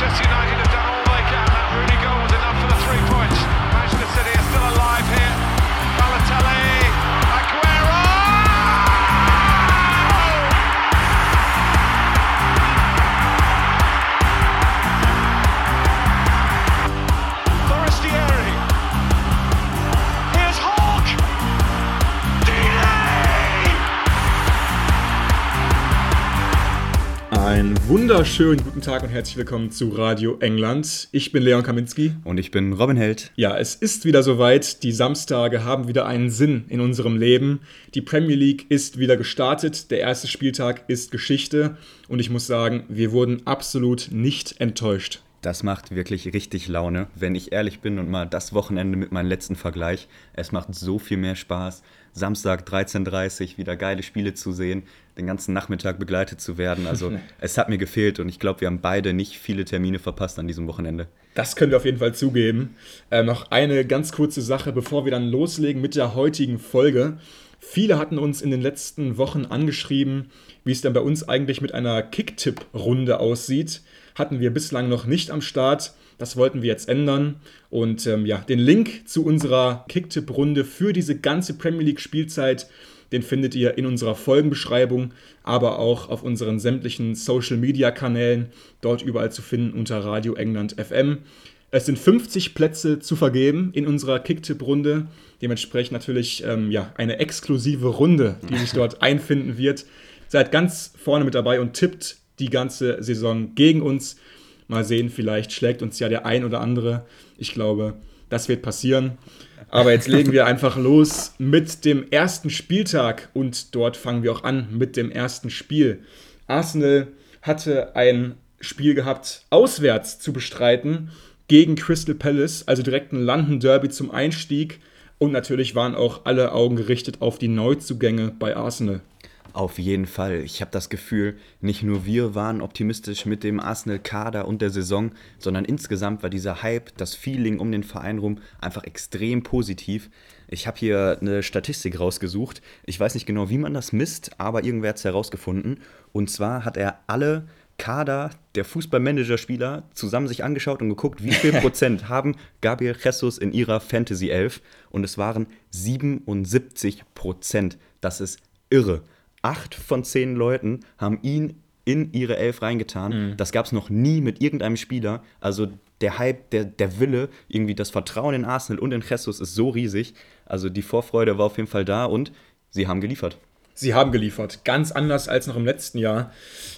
Manchester United wunderschönen guten Tag und herzlich willkommen zu Radio England. Ich bin Leon Kaminski. Und ich bin Robin Held. Ja, es ist wieder soweit. Die Samstage haben wieder einen Sinn in unserem Leben. Die Premier League ist wieder gestartet. Der erste Spieltag ist Geschichte. Und ich muss sagen, wir wurden absolut nicht enttäuscht. Das macht wirklich richtig Laune, wenn ich ehrlich bin und mal das Wochenende mit meinem letzten Vergleich. Es macht so viel mehr Spaß. Samstag 13.30 Uhr wieder geile Spiele zu sehen, den ganzen Nachmittag begleitet zu werden. Also es hat mir gefehlt und ich glaube, wir haben beide nicht viele Termine verpasst an diesem Wochenende. Das können wir auf jeden Fall zugeben. Äh, noch eine ganz kurze Sache, bevor wir dann loslegen mit der heutigen Folge. Viele hatten uns in den letzten Wochen angeschrieben, wie es denn bei uns eigentlich mit einer Kicktipp-Runde aussieht. Hatten wir bislang noch nicht am Start. Das wollten wir jetzt ändern. Und ähm, ja, den Link zu unserer Kicktipp-Runde für diese ganze Premier League-Spielzeit den findet ihr in unserer Folgenbeschreibung, aber auch auf unseren sämtlichen Social-Media-Kanälen, dort überall zu finden unter Radio England FM. Es sind 50 Plätze zu vergeben in unserer Kicktipp-Runde. Dementsprechend natürlich ähm, ja, eine exklusive Runde, die sich dort einfinden wird. Seid ganz vorne mit dabei und tippt die ganze Saison gegen uns. Mal sehen, vielleicht schlägt uns ja der ein oder andere. Ich glaube, das wird passieren. Aber jetzt legen wir einfach los mit dem ersten Spieltag und dort fangen wir auch an mit dem ersten Spiel. Arsenal hatte ein Spiel gehabt, auswärts zu bestreiten gegen Crystal Palace, also direkt ein London Derby zum Einstieg. Und natürlich waren auch alle Augen gerichtet auf die Neuzugänge bei Arsenal. Auf jeden Fall. Ich habe das Gefühl, nicht nur wir waren optimistisch mit dem Arsenal-Kader und der Saison, sondern insgesamt war dieser Hype, das Feeling um den Verein rum einfach extrem positiv. Ich habe hier eine Statistik rausgesucht. Ich weiß nicht genau, wie man das misst, aber irgendwer hat es herausgefunden. Und zwar hat er alle Kader der Fußballmanager-Spieler zusammen sich angeschaut und geguckt, wie viel Prozent haben Gabriel Jesus in ihrer Fantasy 11 und es waren 77 Prozent. Das ist irre acht von zehn Leuten haben ihn in ihre Elf reingetan. Mhm. Das gab es noch nie mit irgendeinem Spieler. Also der Hype, der, der Wille, irgendwie das Vertrauen in Arsenal und in Jesus ist so riesig. Also die Vorfreude war auf jeden Fall da und sie haben geliefert. Sie haben geliefert. Ganz anders als noch im letzten Jahr.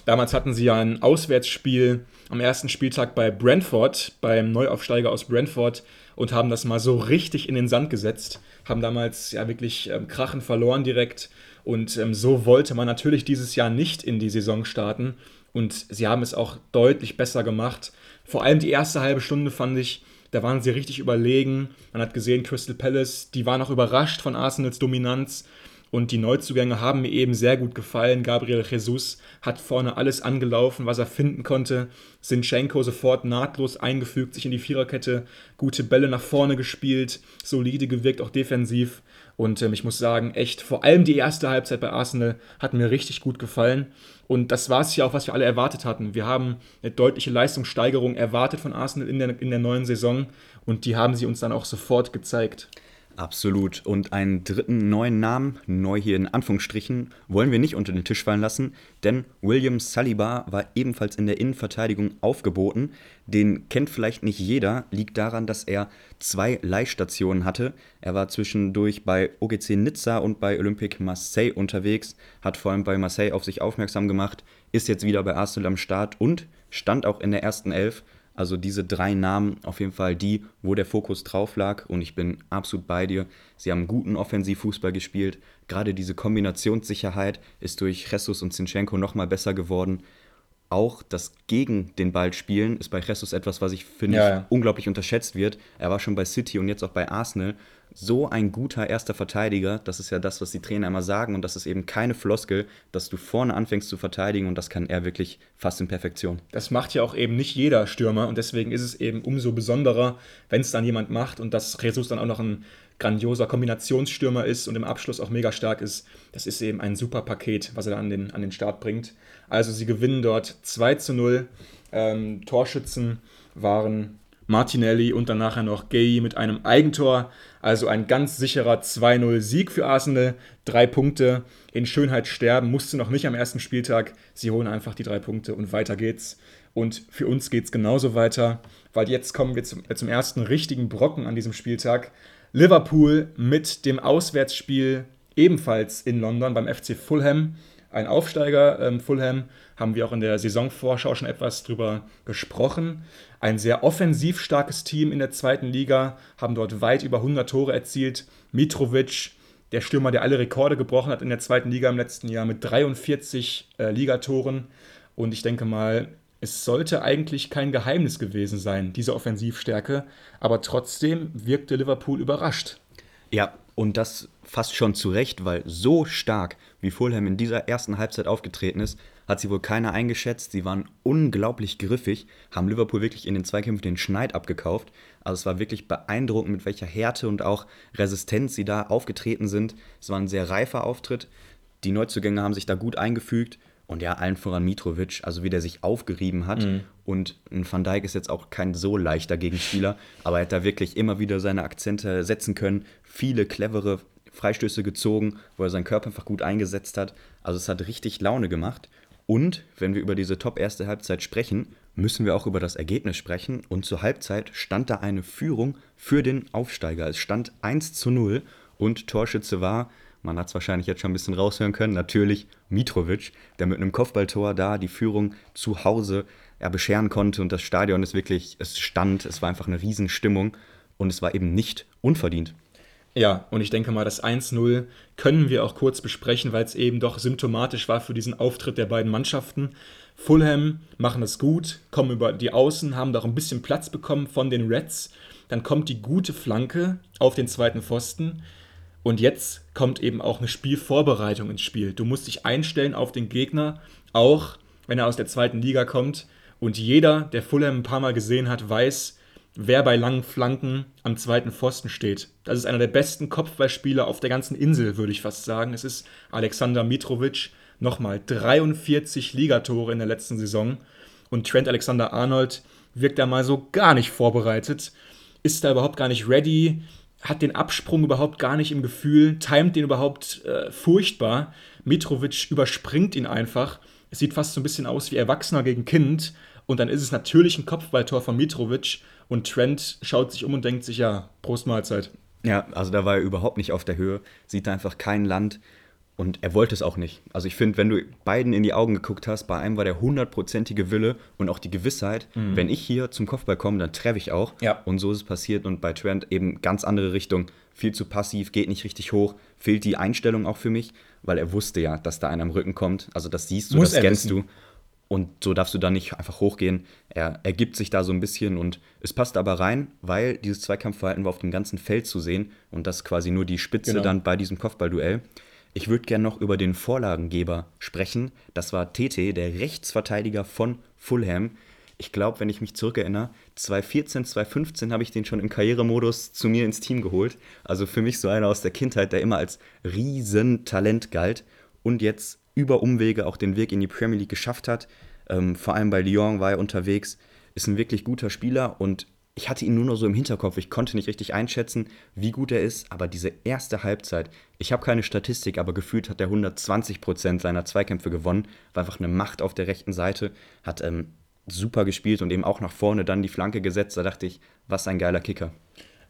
Damals hatten sie ja ein Auswärtsspiel am ersten Spieltag bei Brentford, beim Neuaufsteiger aus Brentford, und haben das mal so richtig in den Sand gesetzt. Haben damals ja wirklich ähm, Krachen verloren direkt und ähm, so wollte man natürlich dieses Jahr nicht in die Saison starten. Und sie haben es auch deutlich besser gemacht. Vor allem die erste halbe Stunde fand ich, da waren sie richtig überlegen. Man hat gesehen, Crystal Palace, die waren auch überrascht von Arsenals Dominanz. Und die Neuzugänge haben mir eben sehr gut gefallen. Gabriel Jesus hat vorne alles angelaufen, was er finden konnte. Sinchenko sofort nahtlos eingefügt, sich in die Viererkette, gute Bälle nach vorne gespielt, solide gewirkt, auch defensiv. Und ähm, ich muss sagen, echt, vor allem die erste Halbzeit bei Arsenal hat mir richtig gut gefallen. Und das war es ja auch, was wir alle erwartet hatten. Wir haben eine deutliche Leistungssteigerung erwartet von Arsenal in der, in der neuen Saison und die haben sie uns dann auch sofort gezeigt. Absolut. Und einen dritten neuen Namen, neu hier in Anführungsstrichen, wollen wir nicht unter den Tisch fallen lassen, denn William Saliba war ebenfalls in der Innenverteidigung aufgeboten. Den kennt vielleicht nicht jeder, liegt daran, dass er zwei Leihstationen hatte. Er war zwischendurch bei OGC Nizza und bei Olympique Marseille unterwegs, hat vor allem bei Marseille auf sich aufmerksam gemacht, ist jetzt wieder bei Arsenal am Start und stand auch in der ersten Elf. Also diese drei Namen auf jeden Fall die, wo der Fokus drauf lag und ich bin absolut bei dir. Sie haben guten Offensivfußball gespielt. Gerade diese Kombinationssicherheit ist durch Jesus und Zinchenko nochmal besser geworden. Auch das gegen den Ball spielen ist bei Jesus etwas, was ich finde ja, ja. unglaublich unterschätzt wird. Er war schon bei City und jetzt auch bei Arsenal so ein guter erster Verteidiger, das ist ja das, was die Trainer immer sagen und das ist eben keine Floskel, dass du vorne anfängst zu verteidigen und das kann er wirklich fast in Perfektion. Das macht ja auch eben nicht jeder Stürmer und deswegen ist es eben umso besonderer, wenn es dann jemand macht und dass Jesus dann auch noch ein grandioser Kombinationsstürmer ist und im Abschluss auch mega stark ist. Das ist eben ein super Paket, was er da an den, an den Start bringt. Also sie gewinnen dort 2 zu 0 Ähm, Torschützen waren Martinelli und dann nachher noch Gay mit einem Eigentor. Also ein ganz sicherer 2-0-Sieg für Arsenal. Drei Punkte in Schönheit sterben, musste noch nicht am ersten Spieltag. Sie holen einfach die drei Punkte und weiter geht's. Und für uns geht's genauso weiter, weil jetzt kommen wir zum, äh, zum ersten richtigen Brocken an diesem Spieltag. Liverpool mit dem Auswärtsspiel ebenfalls in London beim FC Fulham ein Aufsteiger. Ähm, Fulham haben wir auch in der Saisonvorschau schon etwas drüber gesprochen. Ein sehr offensiv starkes Team in der zweiten Liga, haben dort weit über 100 Tore erzielt. Mitrovic, der Stürmer, der alle Rekorde gebrochen hat in der zweiten Liga im letzten Jahr mit 43 äh, Ligatoren. Und ich denke mal, es sollte eigentlich kein Geheimnis gewesen sein, diese Offensivstärke. Aber trotzdem wirkte Liverpool überrascht. Ja, und das fast schon zu Recht, weil so stark wie Fulham in dieser ersten Halbzeit aufgetreten ist, hat sie wohl keiner eingeschätzt. Sie waren unglaublich griffig, haben Liverpool wirklich in den Zweikämpfen den Schneid abgekauft. Also es war wirklich beeindruckend, mit welcher Härte und auch Resistenz sie da aufgetreten sind. Es war ein sehr reifer Auftritt. Die Neuzugänge haben sich da gut eingefügt. Und ja, allen voran Mitrovic, also wie der sich aufgerieben hat. Mhm. Und ein Van Dijk ist jetzt auch kein so leichter Gegenspieler, aber er hat da wirklich immer wieder seine Akzente setzen können. Viele clevere Freistöße gezogen, wo er seinen Körper einfach gut eingesetzt hat. Also es hat richtig Laune gemacht. Und wenn wir über diese top erste Halbzeit sprechen, müssen wir auch über das Ergebnis sprechen. Und zur Halbzeit stand da eine Führung für den Aufsteiger. Es stand 1 zu 0 und Torschütze war man hat es wahrscheinlich jetzt schon ein bisschen raushören können. Natürlich Mitrovic, der mit einem Kopfballtor da die Führung zu Hause er bescheren konnte. Und das Stadion ist wirklich, es stand, es war einfach eine Riesenstimmung. Und es war eben nicht unverdient. Ja, und ich denke mal, das 1-0 können wir auch kurz besprechen, weil es eben doch symptomatisch war für diesen Auftritt der beiden Mannschaften. Fulham machen es gut, kommen über die Außen, haben da auch ein bisschen Platz bekommen von den Reds. Dann kommt die gute Flanke auf den zweiten Pfosten. Und jetzt kommt eben auch eine Spielvorbereitung ins Spiel. Du musst dich einstellen auf den Gegner, auch wenn er aus der zweiten Liga kommt. Und jeder, der Fulham ein paar Mal gesehen hat, weiß, wer bei langen Flanken am zweiten Pfosten steht. Das ist einer der besten Kopfballspieler auf der ganzen Insel, würde ich fast sagen. Es ist Alexander Mitrovic. Nochmal 43 Ligatore in der letzten Saison. Und Trent Alexander Arnold wirkt da mal so gar nicht vorbereitet. Ist da überhaupt gar nicht ready hat den Absprung überhaupt gar nicht im Gefühl, timet den überhaupt äh, furchtbar. Mitrovic überspringt ihn einfach. Es sieht fast so ein bisschen aus wie Erwachsener gegen Kind. Und dann ist es natürlich ein Kopfballtor von Mitrovic. Und Trent schaut sich um und denkt sich, ja, Prost Mahlzeit. Ja, also da war er überhaupt nicht auf der Höhe. Sieht einfach kein Land. Und er wollte es auch nicht. Also ich finde, wenn du beiden in die Augen geguckt hast, bei einem war der hundertprozentige Wille und auch die Gewissheit, mhm. wenn ich hier zum Kopfball komme, dann treffe ich auch. Ja. Und so ist es passiert. Und bei Trent eben ganz andere Richtung. Viel zu passiv, geht nicht richtig hoch. Fehlt die Einstellung auch für mich, weil er wusste ja, dass da einer am Rücken kommt. Also das siehst du, Muss das scannst du. Und so darfst du dann nicht einfach hochgehen. Er ergibt sich da so ein bisschen und es passt aber rein, weil dieses Zweikampfverhalten war auf dem ganzen Feld zu sehen und das quasi nur die Spitze genau. dann bei diesem Kopfballduell. Ich würde gerne noch über den Vorlagengeber sprechen. Das war TT, der Rechtsverteidiger von Fulham. Ich glaube, wenn ich mich zurückerinnere, 2014, 2015 habe ich den schon im Karrieremodus zu mir ins Team geholt. Also für mich so einer aus der Kindheit, der immer als Riesentalent galt und jetzt über Umwege auch den Weg in die Premier League geschafft hat. Ähm, vor allem bei Lyon war er unterwegs. Ist ein wirklich guter Spieler und ich hatte ihn nur noch so im Hinterkopf. Ich konnte nicht richtig einschätzen, wie gut er ist. Aber diese erste Halbzeit, ich habe keine Statistik, aber gefühlt hat er 120 Prozent seiner Zweikämpfe gewonnen. War einfach eine Macht auf der rechten Seite. Hat ähm, super gespielt und eben auch nach vorne dann die Flanke gesetzt. Da dachte ich, was ein geiler Kicker.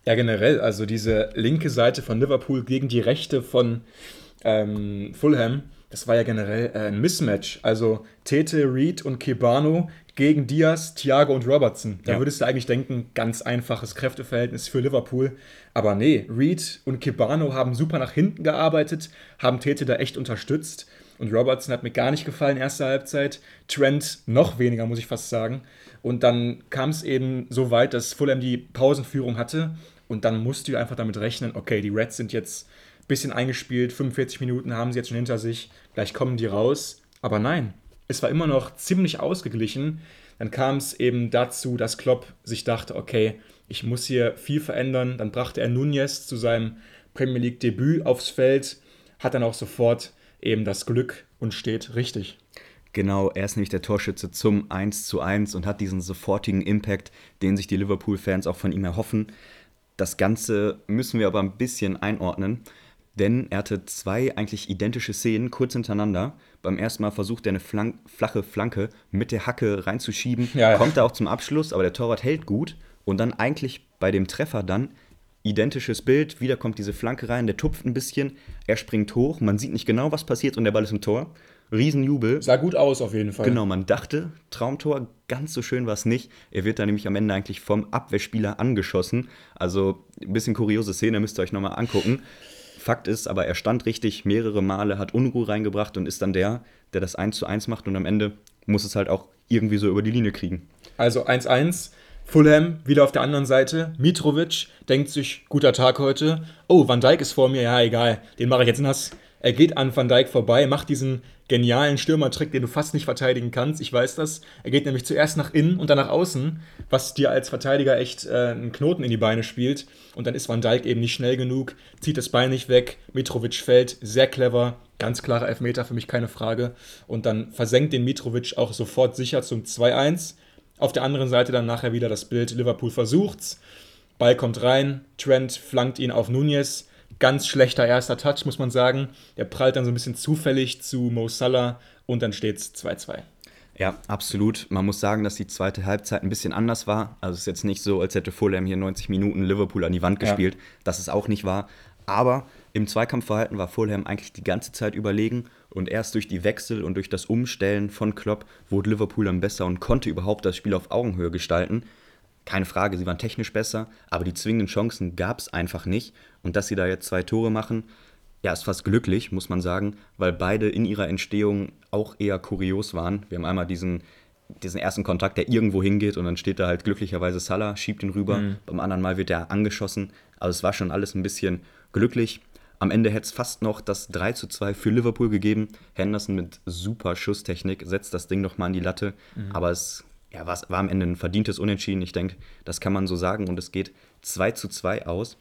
Ja, generell, also diese linke Seite von Liverpool gegen die rechte von ähm, Fulham, das war ja generell äh, ein Mismatch. Also Tete, Reed und Kebano gegen Diaz, Thiago und Robertson. Da ja. würdest du eigentlich denken, ganz einfaches Kräfteverhältnis für Liverpool. Aber nee, Reed und Kebano haben super nach hinten gearbeitet, haben Tete da echt unterstützt. Und Robertson hat mir gar nicht gefallen, erste Halbzeit. Trent noch weniger, muss ich fast sagen. Und dann kam es eben so weit, dass Fulham die Pausenführung hatte. Und dann musst du einfach damit rechnen, okay, die Reds sind jetzt bisschen eingespielt, 45 Minuten haben sie jetzt schon hinter sich, gleich kommen die raus. Aber nein, es war immer noch ziemlich ausgeglichen. Dann kam es eben dazu, dass Klopp sich dachte, okay, ich muss hier viel verändern. Dann brachte er Nunez zu seinem Premier League Debüt aufs Feld, hat dann auch sofort eben das Glück und steht richtig. Genau, er ist nämlich der Torschütze zum 1 zu 1 und hat diesen sofortigen Impact, den sich die Liverpool-Fans auch von ihm erhoffen. Das Ganze müssen wir aber ein bisschen einordnen, denn er hatte zwei eigentlich identische Szenen kurz hintereinander. Beim ersten Mal versucht er eine Flank flache Flanke mit der Hacke reinzuschieben, ja, ja. kommt er auch zum Abschluss, aber der Torwart hält gut und dann eigentlich bei dem Treffer dann identisches Bild, wieder kommt diese Flanke rein, der tupft ein bisschen, er springt hoch, man sieht nicht genau, was passiert und der Ball ist im Tor. Riesenjubel. Sah gut aus auf jeden Fall. Genau, man dachte, Traumtor, ganz so schön war es nicht. Er wird da nämlich am Ende eigentlich vom Abwehrspieler angeschossen. Also ein bisschen kuriose Szene, müsst ihr euch nochmal angucken. Fakt ist aber, er stand richtig mehrere Male, hat Unruhe reingebracht und ist dann der, der das 1 zu 1 macht und am Ende muss es halt auch irgendwie so über die Linie kriegen. Also 1-1, Fulham wieder auf der anderen Seite. Mitrovic denkt sich, guter Tag heute. Oh, Van Dijk ist vor mir, ja egal, den mache ich jetzt nass. Er geht an Van Dijk vorbei, macht diesen genialen Stürmertrick, den du fast nicht verteidigen kannst. Ich weiß das. Er geht nämlich zuerst nach innen und dann nach außen, was dir als Verteidiger echt äh, einen Knoten in die Beine spielt. Und dann ist Van Dijk eben nicht schnell genug, zieht das Bein nicht weg. Mitrovic fällt, sehr clever, ganz klarer Elfmeter, für mich keine Frage. Und dann versenkt den Mitrovic auch sofort sicher zum 2-1. Auf der anderen Seite dann nachher wieder das Bild, Liverpool versucht's. Ball kommt rein, Trent flankt ihn auf Nunez ganz schlechter erster Touch, muss man sagen. Der prallt dann so ein bisschen zufällig zu Mo Salah und dann steht es 2-2. Ja, absolut. Man muss sagen, dass die zweite Halbzeit ein bisschen anders war. Also es ist jetzt nicht so, als hätte Fulham hier 90 Minuten Liverpool an die Wand gespielt. Ja. Das ist auch nicht wahr. Aber im Zweikampfverhalten war Fulham eigentlich die ganze Zeit überlegen und erst durch die Wechsel und durch das Umstellen von Klopp wurde Liverpool dann besser und konnte überhaupt das Spiel auf Augenhöhe gestalten keine Frage, sie waren technisch besser, aber die zwingenden Chancen gab es einfach nicht. Und dass sie da jetzt zwei Tore machen, ja, ist fast glücklich, muss man sagen, weil beide in ihrer Entstehung auch eher kurios waren. Wir haben einmal diesen, diesen ersten Kontakt, der irgendwo hingeht und dann steht da halt glücklicherweise Salah, schiebt ihn rüber. Mhm. Beim anderen Mal wird er angeschossen. Also es war schon alles ein bisschen glücklich. Am Ende hätte es fast noch das 3 zu 2 für Liverpool gegeben. Henderson mit super Schusstechnik setzt das Ding nochmal an die Latte. Mhm. Aber es ja, war, war am Ende ein verdientes Unentschieden. Ich denke, das kann man so sagen. Und es geht 2 zu 2 aus.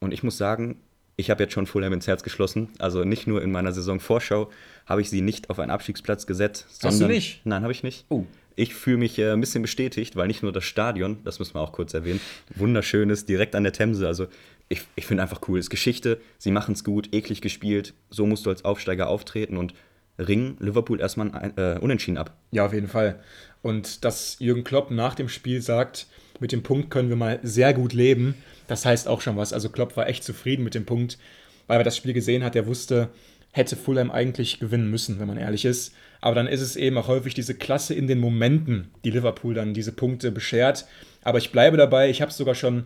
Und ich muss sagen, ich habe jetzt schon Fulham ins Herz geschlossen. Also nicht nur in meiner Saisonvorschau habe ich sie nicht auf einen Abstiegsplatz gesetzt. Hast du nicht? Nein, habe ich nicht. Oh. Ich fühle mich äh, ein bisschen bestätigt, weil nicht nur das Stadion, das müssen wir auch kurz erwähnen, wunderschön ist, direkt an der Themse. Also ich, ich finde einfach cool. Es ist Geschichte, sie machen es gut, eklig gespielt. So musst du als Aufsteiger auftreten und ringen Liverpool erstmal ein, äh, unentschieden ab. Ja, auf jeden Fall. Und dass Jürgen Klopp nach dem Spiel sagt, mit dem Punkt können wir mal sehr gut leben, das heißt auch schon was. Also Klopp war echt zufrieden mit dem Punkt, weil er das Spiel gesehen hat. Er wusste, hätte Fulham eigentlich gewinnen müssen, wenn man ehrlich ist. Aber dann ist es eben auch häufig diese Klasse in den Momenten, die Liverpool dann diese Punkte beschert. Aber ich bleibe dabei, ich habe es sogar schon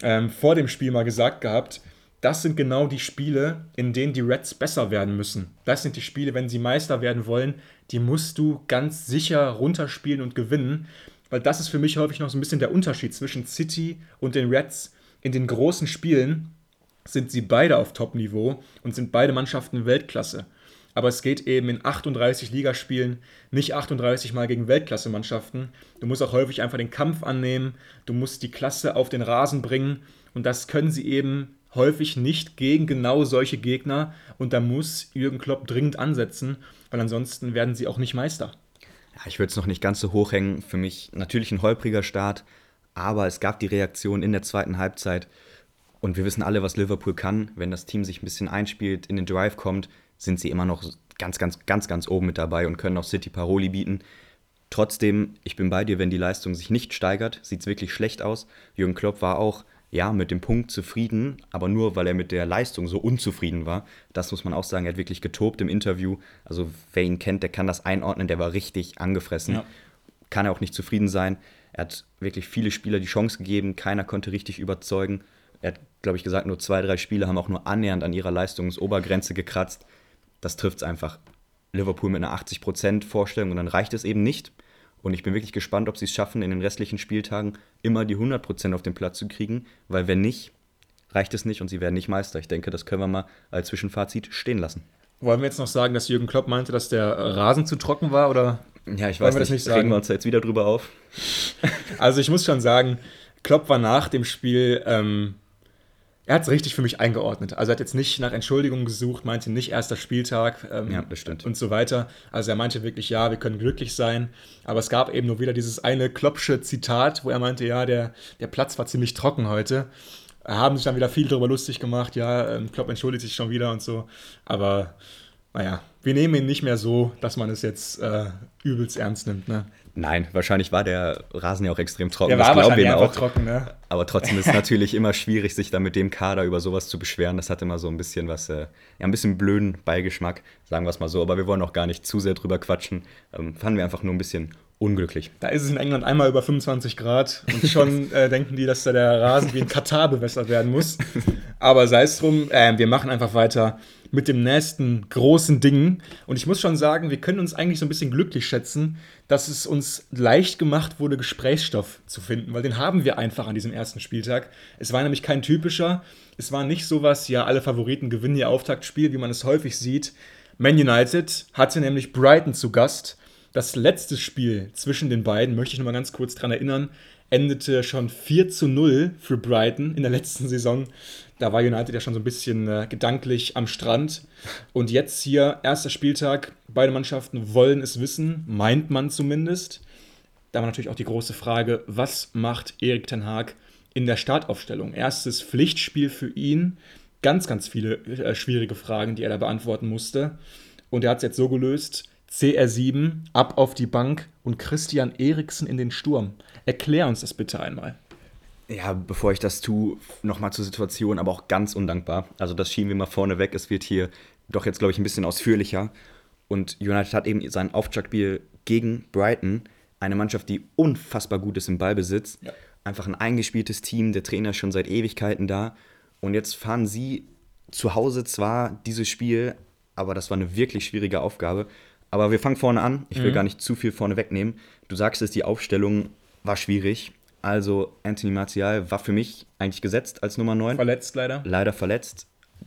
ähm, vor dem Spiel mal gesagt gehabt, das sind genau die Spiele, in denen die Reds besser werden müssen. Das sind die Spiele, wenn sie Meister werden wollen, die musst du ganz sicher runterspielen und gewinnen. Weil das ist für mich häufig noch so ein bisschen der Unterschied zwischen City und den Reds. In den großen Spielen sind sie beide auf Top-Niveau und sind beide Mannschaften Weltklasse. Aber es geht eben in 38 Ligaspielen nicht 38 Mal gegen Weltklasse-Mannschaften. Du musst auch häufig einfach den Kampf annehmen, du musst die Klasse auf den Rasen bringen und das können sie eben häufig nicht gegen genau solche Gegner und da muss Jürgen Klopp dringend ansetzen, weil ansonsten werden sie auch nicht Meister. Ja, ich würde es noch nicht ganz so hoch hängen. Für mich natürlich ein holpriger Start, aber es gab die Reaktion in der zweiten Halbzeit und wir wissen alle, was Liverpool kann. Wenn das Team sich ein bisschen einspielt, in den Drive kommt, sind sie immer noch ganz, ganz, ganz, ganz oben mit dabei und können auch City Paroli bieten. Trotzdem, ich bin bei dir, wenn die Leistung sich nicht steigert, sieht es wirklich schlecht aus. Jürgen Klopp war auch ja, mit dem Punkt zufrieden, aber nur, weil er mit der Leistung so unzufrieden war. Das muss man auch sagen, er hat wirklich getobt im Interview. Also wer ihn kennt, der kann das einordnen, der war richtig angefressen. Ja. Kann er auch nicht zufrieden sein. Er hat wirklich viele Spieler die Chance gegeben, keiner konnte richtig überzeugen. Er hat, glaube ich, gesagt, nur zwei, drei Spieler haben auch nur annähernd an ihrer Leistungsobergrenze gekratzt. Das trifft es einfach. Liverpool mit einer 80% Vorstellung und dann reicht es eben nicht. Und ich bin wirklich gespannt, ob sie es schaffen, in den restlichen Spieltagen immer die 100% auf den Platz zu kriegen, weil wenn nicht, reicht es nicht und sie werden nicht Meister. Ich denke, das können wir mal als Zwischenfazit stehen lassen. Wollen wir jetzt noch sagen, dass Jürgen Klopp meinte, dass der Rasen zu trocken war oder? Ja, ich weiß nicht. Das nicht regen wir uns jetzt wieder drüber auf. also ich muss schon sagen, Klopp war nach dem Spiel ähm, er hat es richtig für mich eingeordnet. Also er hat jetzt nicht nach Entschuldigungen gesucht, meinte nicht erster Spieltag ähm, Ja, und so weiter. Also er meinte wirklich, ja, wir können glücklich sein. Aber es gab eben nur wieder dieses eine Kloppsche Zitat, wo er meinte, ja, der, der Platz war ziemlich trocken heute. Haben sich dann wieder viel darüber lustig gemacht, ja, ähm, Klopp entschuldigt sich schon wieder und so. Aber naja, wir nehmen ihn nicht mehr so, dass man es jetzt äh, übelst ernst nimmt. Ne? Nein, wahrscheinlich war der Rasen ja auch extrem trocken. Der war glauben wahrscheinlich auch. trocken, ne? Aber trotzdem ist es natürlich immer schwierig, sich dann mit dem Kader über sowas zu beschweren. Das hat immer so ein bisschen was, äh, ja, ein bisschen blöden Beigeschmack, sagen wir es mal so. Aber wir wollen auch gar nicht zu sehr drüber quatschen. Ähm, fanden wir einfach nur ein bisschen unglücklich. Da ist es in England einmal über 25 Grad und schon äh, denken die, dass da der Rasen wie in Katar bewässert werden muss. Aber sei es drum, äh, wir machen einfach weiter mit dem nächsten großen Ding. Und ich muss schon sagen, wir können uns eigentlich so ein bisschen glücklich schätzen, dass es uns leicht gemacht wurde, Gesprächsstoff zu finden, weil den haben wir einfach an diesem ersten Spieltag. Es war nämlich kein typischer, es war nicht sowas, ja, alle Favoriten gewinnen ihr Auftaktspiel, wie man es häufig sieht. Man United hatte nämlich Brighton zu Gast. Das letzte Spiel zwischen den beiden, möchte ich noch mal ganz kurz dran erinnern, endete schon 4 zu 0 für Brighton in der letzten Saison. Da war United ja schon so ein bisschen äh, gedanklich am Strand. Und jetzt hier, erster Spieltag, beide Mannschaften wollen es wissen, meint man zumindest. Da war natürlich auch die große Frage, was macht Erik Ten Haag in der Startaufstellung? Erstes Pflichtspiel für ihn, ganz, ganz viele äh, schwierige Fragen, die er da beantworten musste. Und er hat es jetzt so gelöst, CR7 ab auf die Bank und Christian Eriksen in den Sturm. Erklär uns das bitte einmal. Ja, bevor ich das tue, nochmal zur Situation, aber auch ganz undankbar. Also das schieben wir mal vorne weg. Es wird hier doch jetzt, glaube ich, ein bisschen ausführlicher. Und United hat eben sein Auftaktspiel gegen Brighton, eine Mannschaft, die unfassbar gut ist im Ballbesitz. Ja. Einfach ein eingespieltes Team, der Trainer ist schon seit Ewigkeiten da. Und jetzt fahren sie zu Hause zwar dieses Spiel, aber das war eine wirklich schwierige Aufgabe. Aber wir fangen vorne an. Ich will gar nicht zu viel vorne wegnehmen. Du sagst es, die Aufstellung war schwierig. Also Anthony Martial war für mich eigentlich gesetzt als Nummer 9 Verletzt leider. leider verletzt.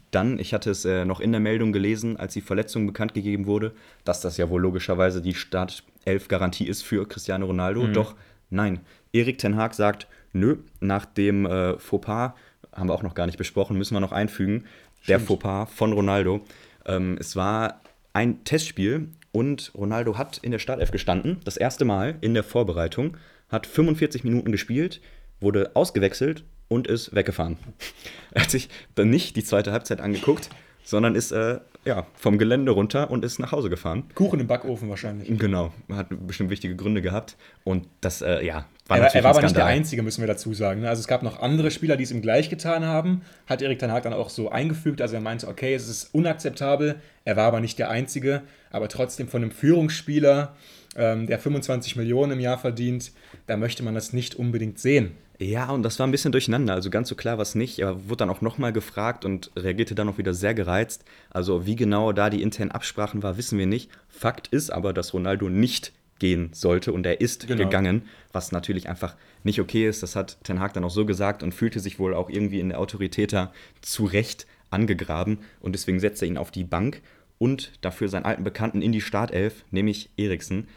Dann, ich hatte es äh, noch in der Meldung gelesen, als die Verletzung bekannt gegeben wurde, dass das ja wohl logischerweise die Startelf-Garantie ist für Cristiano Ronaldo. Doch nein, Erik Ten Haag sagt, nö, nach dem äh, Fauxpas, haben wir auch noch gar nicht besprochen, müssen wir noch einfügen, der Fauxpas von Ronaldo. Ähm, es war ein Testspiel und Ronaldo hat in der Startelf gestanden, das erste Mal in der Vorbereitung, hat 45 Minuten gespielt, wurde ausgewechselt und ist weggefahren. Er hat sich dann nicht die zweite Halbzeit angeguckt, sondern ist äh, ja, vom Gelände runter und ist nach Hause gefahren. Kuchen im Backofen wahrscheinlich. Genau, hat bestimmt wichtige Gründe gehabt. Und das, äh, ja, war Er, er war aber nicht der. Einzige, müssen wir dazu sagen. ne? Also es gab noch andere Spieler, die es ihm gleich getan haben. Hat Erik Ten Hag dann auch so eingefügt. Also er meinte, okay, es ist unakzeptabel. Er war aber nicht der Einzige. Aber trotzdem von einem Führungsspieler, ähm, der 25 Millionen im Jahr verdient, da möchte man das nicht unbedingt sehen. Ja, und das war ein bisschen durcheinander. Also ganz so klar war es nicht. Er wurde dann auch nochmal gefragt und reagierte dann auch wieder sehr gereizt. Also wie genau da die internen Absprachen war, wissen wir nicht. Fakt ist aber, dass Ronaldo nicht gehen sollte und er ist Genau. gegangen, was natürlich einfach nicht okay ist. Das hat Ten Hag dann auch so gesagt und fühlte sich wohl auch irgendwie in der Autorität da zu Recht angegraben und deswegen setzt er ihn auf die Bank und dafür seinen alten Bekannten in die Startelf, nämlich Eriksen.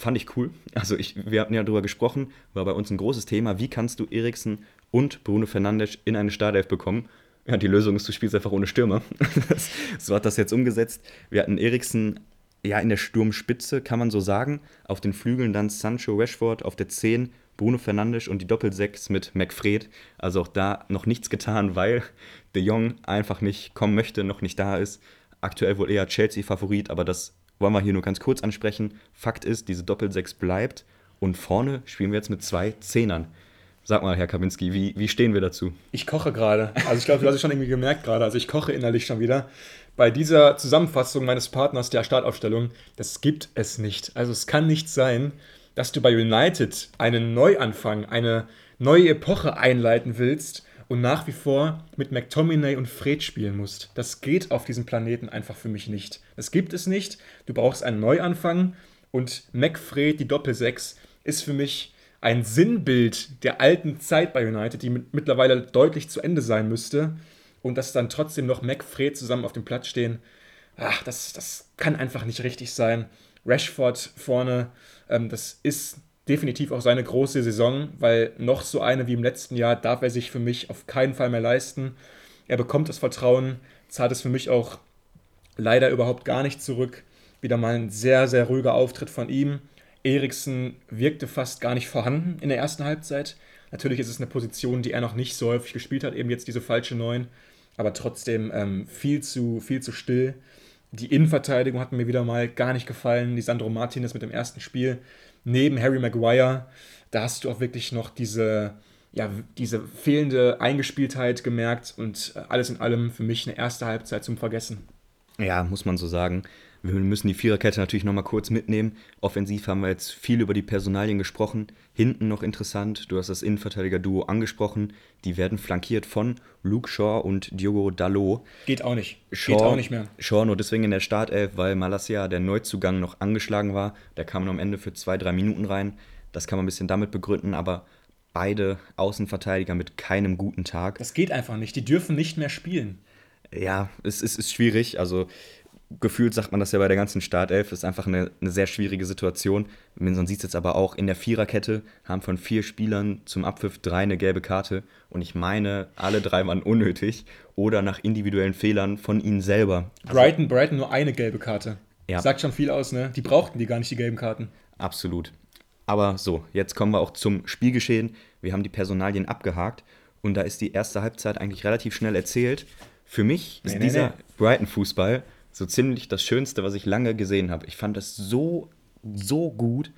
Fand ich cool. Also ich, wir hatten ja darüber gesprochen, war bei uns ein großes Thema. Wie kannst du Eriksen und Bruno Fernandes in eine Startelf bekommen? Ja, die Lösung ist, du spielst einfach ohne Stürmer. so hat das jetzt umgesetzt. Wir hatten Eriksen ja in der Sturmspitze, kann man so sagen. Auf den Flügeln dann Sancho Rashford, auf der 10 Bruno Fernandes und die Doppel-6 mit McFred. Also auch da noch nichts getan, weil De Jong einfach nicht kommen möchte, noch nicht da ist. Aktuell wohl eher Chelsea-Favorit, aber das wollen wir hier nur ganz kurz ansprechen. Fakt ist, diese Doppel-6 bleibt und vorne spielen wir jetzt mit zwei Zehnern. Sag mal, Herr Kaminski, wie, wie stehen wir dazu? Ich koche gerade. Also ich glaube, du hast es schon irgendwie gemerkt gerade. Also ich koche innerlich schon wieder. Bei dieser Zusammenfassung meines Partners der Startaufstellung, das gibt es nicht. Also es kann nicht sein, dass du bei United einen Neuanfang, eine neue Epoche einleiten willst und nach wie vor mit McTominay und Fred spielen musst. Das geht auf diesem Planeten einfach für mich nicht. Das gibt es nicht. Du brauchst einen Neuanfang und McFred, die Doppel-6, ist für mich ein Sinnbild der alten Zeit bei United, die mit, mittlerweile deutlich zu Ende sein müsste. Und dass dann trotzdem noch McFred zusammen auf dem Platz stehen, ach, das, das kann einfach nicht richtig sein. Rashford vorne, ähm, das ist definitiv auch seine große Saison, weil noch so eine wie im letzten Jahr darf er sich für mich auf keinen Fall mehr leisten. Er bekommt das Vertrauen, zahlt es für mich auch leider überhaupt gar nicht zurück. Wieder mal ein sehr, sehr ruhiger Auftritt von ihm. Eriksen wirkte fast gar nicht vorhanden in der ersten Halbzeit. Natürlich ist es eine Position, die er noch nicht so häufig gespielt hat, eben jetzt diese falsche Neun, aber trotzdem ähm, viel, zu, viel zu still. Die Innenverteidigung hat mir wieder mal gar nicht gefallen. Die Sandro Martinez mit dem ersten Spiel neben Harry Maguire. Da hast du auch wirklich noch diese, ja, diese fehlende Eingespieltheit gemerkt und äh, alles in allem für mich eine erste Halbzeit zum Vergessen. Ja, muss man so sagen. Wir müssen die Viererkette natürlich nochmal kurz mitnehmen. Offensiv haben wir jetzt viel über die Personalien gesprochen. Hinten noch interessant, du hast das Innenverteidiger-Duo angesprochen. Die werden flankiert von Luke Shaw und Diogo Dalot. Geht auch nicht. Shaw, Geht auch nicht mehr. Shaw nur deswegen in der Startelf, weil Malasia, der Neuzugang, noch angeschlagen war. Der kam am Ende für zwei, drei Minuten rein. Das kann man ein bisschen damit begründen, aber beide Außenverteidiger mit keinem guten Tag. Das geht einfach nicht. Die dürfen nicht mehr spielen. Ja, es, es ist schwierig. Also gefühlt sagt man das ja bei der ganzen Startelf, ist einfach eine, eine sehr schwierige Situation. Man sieht es jetzt aber auch in der Viererkette, haben von vier Spielern zum Abpfiff drei eine gelbe Karte. Und ich meine, alle drei waren unnötig oder nach individuellen Fehlern von ihnen selber. Also, Brighton, Brighton nur eine gelbe Karte. Ja. Sagt schon viel aus, ne? Die brauchten die gar nicht, die gelben Karten. Absolut. Aber so, jetzt kommen wir auch zum Spielgeschehen. Wir haben die Personalien abgehakt und da ist die erste Halbzeit eigentlich relativ schnell erzählt. Für mich ist Nee, nee, dieser nee. Brighton-Fußball so ziemlich das Schönste, was ich lange gesehen habe. Ich fand das so, so gut.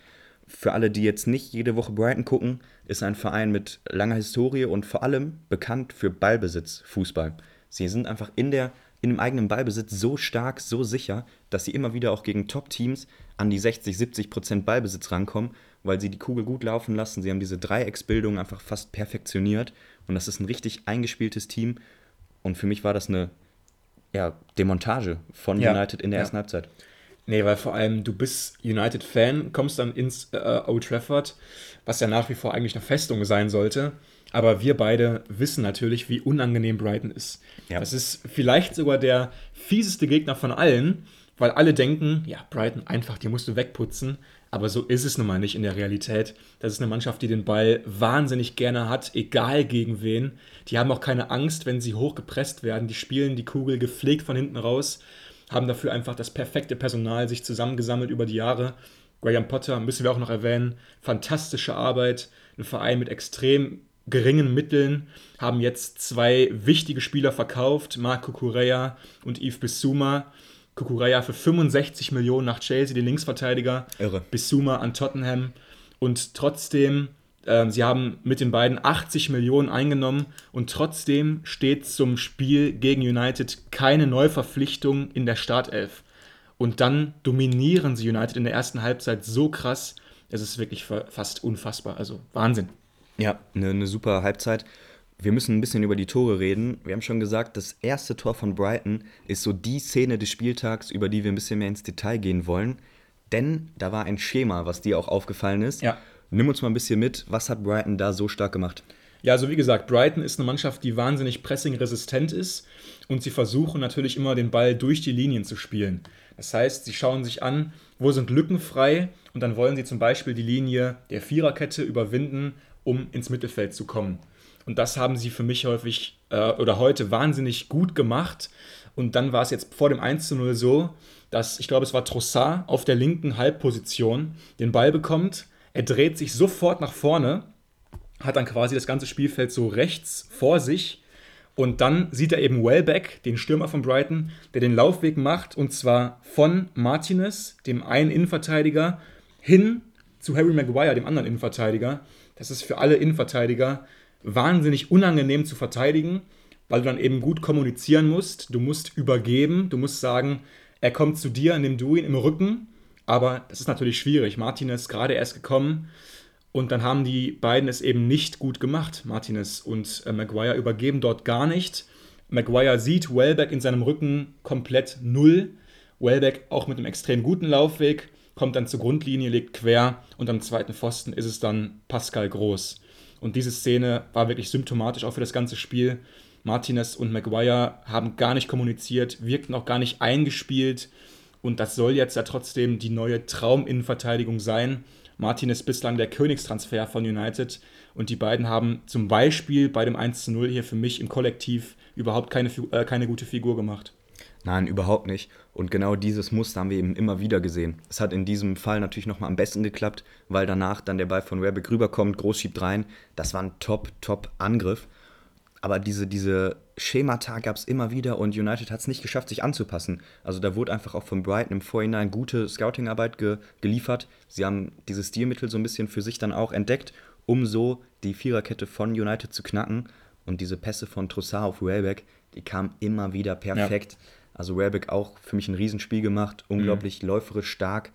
Für alle, die jetzt nicht jede Woche Brighton gucken, ist ein Verein mit langer Historie und vor allem bekannt für Ballbesitz, Fußball. Sie sind einfach in, der, in dem eigenen Ballbesitz so stark, so sicher, dass sie immer wieder auch gegen Top-Teams an die 60, 70 Prozent Ballbesitz rankommen, weil sie die Kugel gut laufen lassen. Sie haben diese Dreiecksbildung einfach fast perfektioniert und das ist ein richtig eingespieltes Team. Und für mich war das eine ja, Demontage von Ja. United in der Ja. ersten Halbzeit. Nee, weil vor allem du bist United-Fan, kommst dann ins äh, Old Trafford, was ja nach wie vor eigentlich eine Festung sein sollte. Aber wir beide wissen natürlich, wie unangenehm Brighton ist. Ja. Das ist vielleicht sogar der fieseste Gegner von allen, weil alle denken, ja, Brighton einfach, die musst du wegputzen. Aber so ist es nun mal nicht in der Realität. Das ist eine Mannschaft, die den Ball wahnsinnig gerne hat, egal gegen wen. Die haben auch keine Angst, wenn sie hoch gepresst werden. Die spielen die Kugel gepflegt von hinten raus, haben dafür einfach das perfekte Personal sich zusammengesammelt über die Jahre. Graham Potter müssen wir auch noch erwähnen. Fantastische Arbeit. Ein Verein mit extrem geringen Mitteln, haben jetzt zwei wichtige Spieler verkauft, Marco Correa und Yves Bissouma. Kukureya für 65 Millionen nach Chelsea, den Linksverteidiger. Irre. Bissouma an Tottenham. Und trotzdem, ähm, sie haben mit den beiden 80 Millionen eingenommen und trotzdem steht zum Spiel gegen United keine Neuverpflichtung in der Startelf. Und dann dominieren sie United in der ersten Halbzeit so krass, es ist wirklich fa- fast unfassbar. Also Wahnsinn. Ja, eine, eine super Halbzeit. Wir müssen ein bisschen über die Tore reden. Wir haben schon gesagt, das erste Tor von Brighton ist so die Szene des Spieltags, über die wir ein bisschen mehr ins Detail gehen wollen. Denn da war ein Schema, was dir auch aufgefallen ist. Ja. Nimm uns mal ein bisschen mit. Was hat Brighton da so stark gemacht? Ja, also wie gesagt, Brighton ist eine Mannschaft, die wahnsinnig pressingresistent ist und sie versuchen natürlich immer den Ball durch die Linien zu spielen. Das heißt, sie schauen sich an, wo sind Lücken frei und dann wollen sie zum Beispiel die Linie der Viererkette überwinden, um ins Mittelfeld zu kommen. Und das haben sie für mich häufig äh, oder heute wahnsinnig gut gemacht. Und dann war es jetzt vor dem 1 zu 0 so, dass ich glaube, es war Trossard auf der linken Halbposition den Ball bekommt. Er dreht sich sofort nach vorne hat dann quasi das ganze Spielfeld so rechts vor sich. Und dann sieht er eben Welbeck, den Stürmer von Brighton, der den Laufweg macht und zwar von Martinez, dem einen Innenverteidiger, hin zu Harry Maguire, dem anderen Innenverteidiger. Das ist für alle Innenverteidiger wahnsinnig unangenehm zu verteidigen, weil du dann eben gut kommunizieren musst. Du musst übergeben, du musst sagen, er kommt zu dir, nimm du ihn im Rücken. Aber das ist natürlich schwierig. Martinez gerade erst gekommen. Und dann haben die beiden es eben nicht gut gemacht. Martinez und äh, Maguire übergeben dort gar nicht. Maguire sieht Welbeck in seinem Rücken komplett null. Welbeck auch mit einem extrem guten Laufweg, kommt dann zur Grundlinie, legt quer und am zweiten Pfosten ist es dann Pascal Groß. Und diese Szene war wirklich symptomatisch auch für das ganze Spiel. Martinez und Maguire haben gar nicht kommuniziert, wirkten auch gar nicht eingespielt. Und das soll jetzt ja trotzdem die neue Trauminnenverteidigung sein. Martinez bislang der Königstransfer von United und die beiden haben zum Beispiel bei dem 1 zu 0 hier für mich im Kollektiv überhaupt keine, äh, keine gute Figur gemacht. Nein, überhaupt nicht. Und genau dieses Muster haben wir eben immer wieder gesehen. Es hat in diesem Fall natürlich nochmal am besten geklappt, weil danach dann der Ball von Werbeck rüberkommt, groß schiebt rein. Das war ein top, top Angriff. Aber diese, diese Schemata gab es immer wieder und United hat es nicht geschafft, sich anzupassen. Also da wurde einfach auch von Brighton im Vorhinein gute Scouting-Arbeit ge geliefert. Sie haben dieses Stilmittel so ein bisschen für sich dann auch entdeckt, um so die Viererkette von United zu knacken. Und diese Pässe von Trossard auf Welbeck, die kamen immer wieder perfekt. Ja. Also Welbeck auch für mich ein Riesenspiel gemacht, unglaublich mhm. läuferisch stark.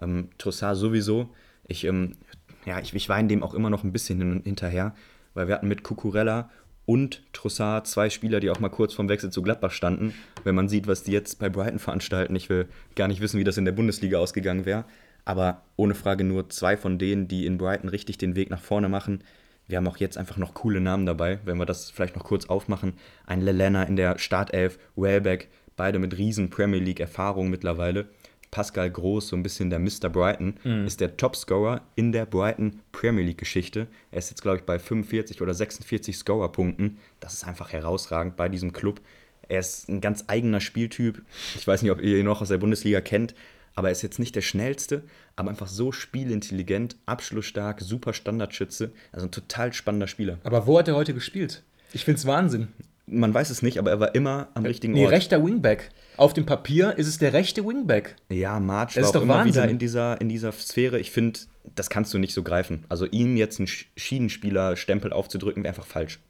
Ähm, Trossard sowieso. Ich, ähm, ja, ich, ich weine dem auch immer noch ein bisschen hinterher, weil wir hatten mit Cucurella und Trossard zwei Spieler, die auch mal kurz vorm Wechsel zu Gladbach standen. Wenn man sieht, was die jetzt bei Brighton veranstalten, ich will gar nicht wissen, wie das in der Bundesliga ausgegangen wäre. Aber ohne Frage nur zwei von denen, die in Brighton richtig den Weg nach vorne machen. Wir haben auch jetzt einfach noch coole Namen dabei, wenn wir das vielleicht noch kurz aufmachen. Ein Lelena in der Startelf, Wellbeck, beide mit riesen Premier League-Erfahrung mittlerweile. Pascal Groß, so ein bisschen der Mr. Brighton, mhm. ist der Topscorer in der Brighton Premier League-Geschichte. Er ist jetzt, glaube ich, bei 45 oder 46 Scorer-Punkten. Das ist einfach herausragend bei diesem Club. Er ist ein ganz eigener Spieltyp. Ich weiß nicht, ob ihr ihn noch aus der Bundesliga kennt, aber er ist jetzt nicht der schnellste, aber einfach so spielintelligent, abschlussstark, super Standardschütze. Also ein total spannender Spieler. Aber wo hat er heute gespielt? Ich finde es Wahnsinn man weiß es nicht, aber er war immer am richtigen nee, Ort. Nee, rechter Wingback. Auf dem Papier ist es der rechte Wingback. Ja, March das war ist doch immer Wahnsinn. wieder in dieser, in dieser Sphäre. Ich finde, das kannst du nicht so greifen. Also ihm jetzt einen Schienenspieler-Stempel aufzudrücken, wäre einfach falsch.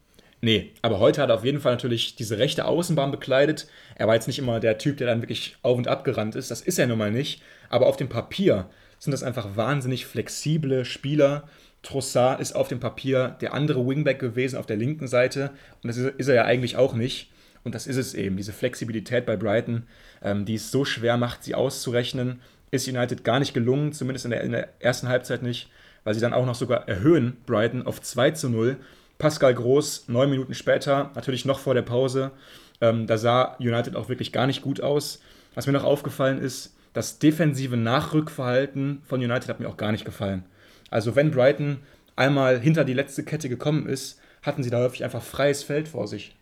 Nee, aber heute hat er auf jeden Fall natürlich diese rechte Außenbahn bekleidet. Er war jetzt nicht immer der Typ, der dann wirklich auf und ab gerannt ist. Das ist er nun mal nicht. Aber auf dem Papier sind das einfach wahnsinnig flexible Spieler, Trossard ist auf dem Papier der andere Wingback gewesen auf der linken Seite und das ist, er ja eigentlich auch nicht. Und das ist es eben, diese Flexibilität bei Brighton, ähm, die es so schwer macht, sie auszurechnen, ist United gar nicht gelungen, zumindest in der, in der ersten Halbzeit nicht, weil sie dann auch noch sogar erhöhen, Brighton auf 2 zu 0. Pascal Groß, neun Minuten später, natürlich noch vor der Pause, ähm, da sah United auch wirklich gar nicht gut aus. Was mir noch aufgefallen ist, das defensive Nachrückverhalten von United hat mir auch gar nicht gefallen. Also wenn Brighton einmal hinter die letzte Kette gekommen ist, hatten sie da häufig einfach freies Feld vor sich.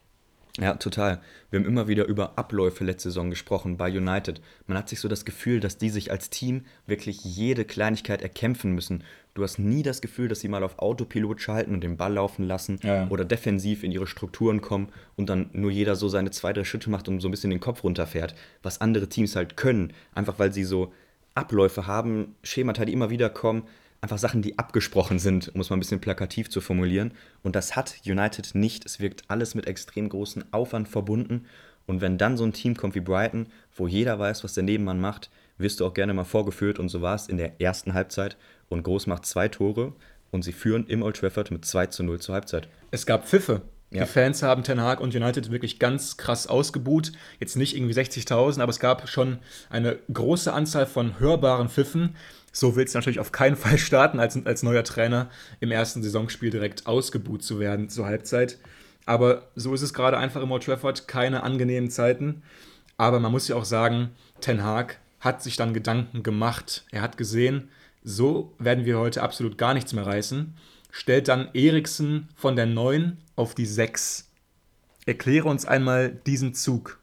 Ja, total. Wir haben immer wieder über Abläufe letzte Saison gesprochen bei United. Man hat sich so das Gefühl, dass die sich als Team wirklich jede Kleinigkeit erkämpfen müssen. Du hast nie das Gefühl, dass sie mal auf Autopilot schalten und den Ball laufen lassen ja. oder defensiv in ihre Strukturen kommen und dann nur jeder so seine zwei, drei Schritte macht und so ein bisschen den Kopf runterfährt. Was andere Teams halt können, einfach weil sie so Abläufe haben, Schemata, die immer wieder kommen einfach Sachen, die abgesprochen sind, um es mal ein bisschen plakativ zu formulieren. Und das hat United nicht. Es wirkt alles mit extrem großem Aufwand verbunden. Und wenn dann so ein Team kommt wie Brighton, wo jeder weiß, was der Nebenmann macht, wirst du auch gerne mal vorgeführt. Und so war es in der ersten Halbzeit. Und Groß macht zwei Tore und sie führen im Old Trafford mit 2 zu 0 zur Halbzeit. Es gab Pfiffe. Ja. Die Fans haben Ten Hag und United wirklich ganz krass ausgebuht. Jetzt nicht irgendwie 60.000, aber es gab schon eine große Anzahl von hörbaren Pfiffen. So willst du natürlich auf keinen Fall starten, als, als neuer Trainer im ersten Saisonspiel direkt ausgebuht zu werden zur Halbzeit. Aber so ist es gerade einfach im Old Trafford, keine angenehmen Zeiten. Aber man muss ja auch sagen, Ten Hag hat sich dann Gedanken gemacht. Er hat gesehen, so werden wir heute absolut gar nichts mehr reißen. Stellt dann Eriksen von der 9 auf die 6. Erkläre uns einmal diesen Zug.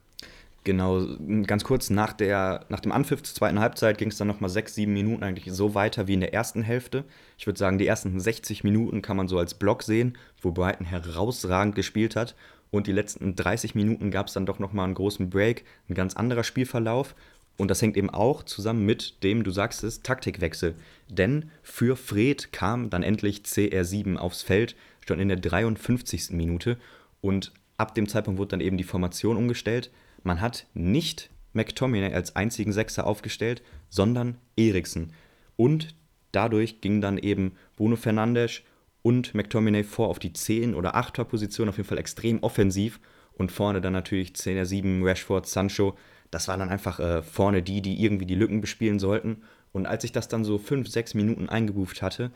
Genau, ganz kurz nach, der, nach dem Anpfiff zur zweiten Halbzeit ging es dann nochmal sechs, sieben Minuten eigentlich so weiter wie in der ersten Hälfte. Ich würde sagen, die ersten 60 Minuten kann man so als Block sehen, wo Brighton herausragend gespielt hat. Und die letzten 30 Minuten gab es dann doch nochmal einen großen Break, ein ganz anderer Spielverlauf. Und das hängt eben auch zusammen mit dem, du sagst es, Taktikwechsel. Denn für Fred kam dann endlich CR7 aufs Feld, schon in der 53. Minute. Und ab dem Zeitpunkt wurde dann eben die Formation umgestellt. Man hat nicht McTominay als einzigen Sechser aufgestellt, sondern Eriksen. Und dadurch ging dann eben Bruno Fernandes und McTominay vor auf die 10 oder 8er Position, auf jeden Fall extrem offensiv. Und vorne dann natürlich 10er 7, Rashford, Sancho. Das waren dann einfach äh, vorne die, die irgendwie die Lücken bespielen sollten. Und als ich das dann so 5, 6 Minuten eingebuft hatte,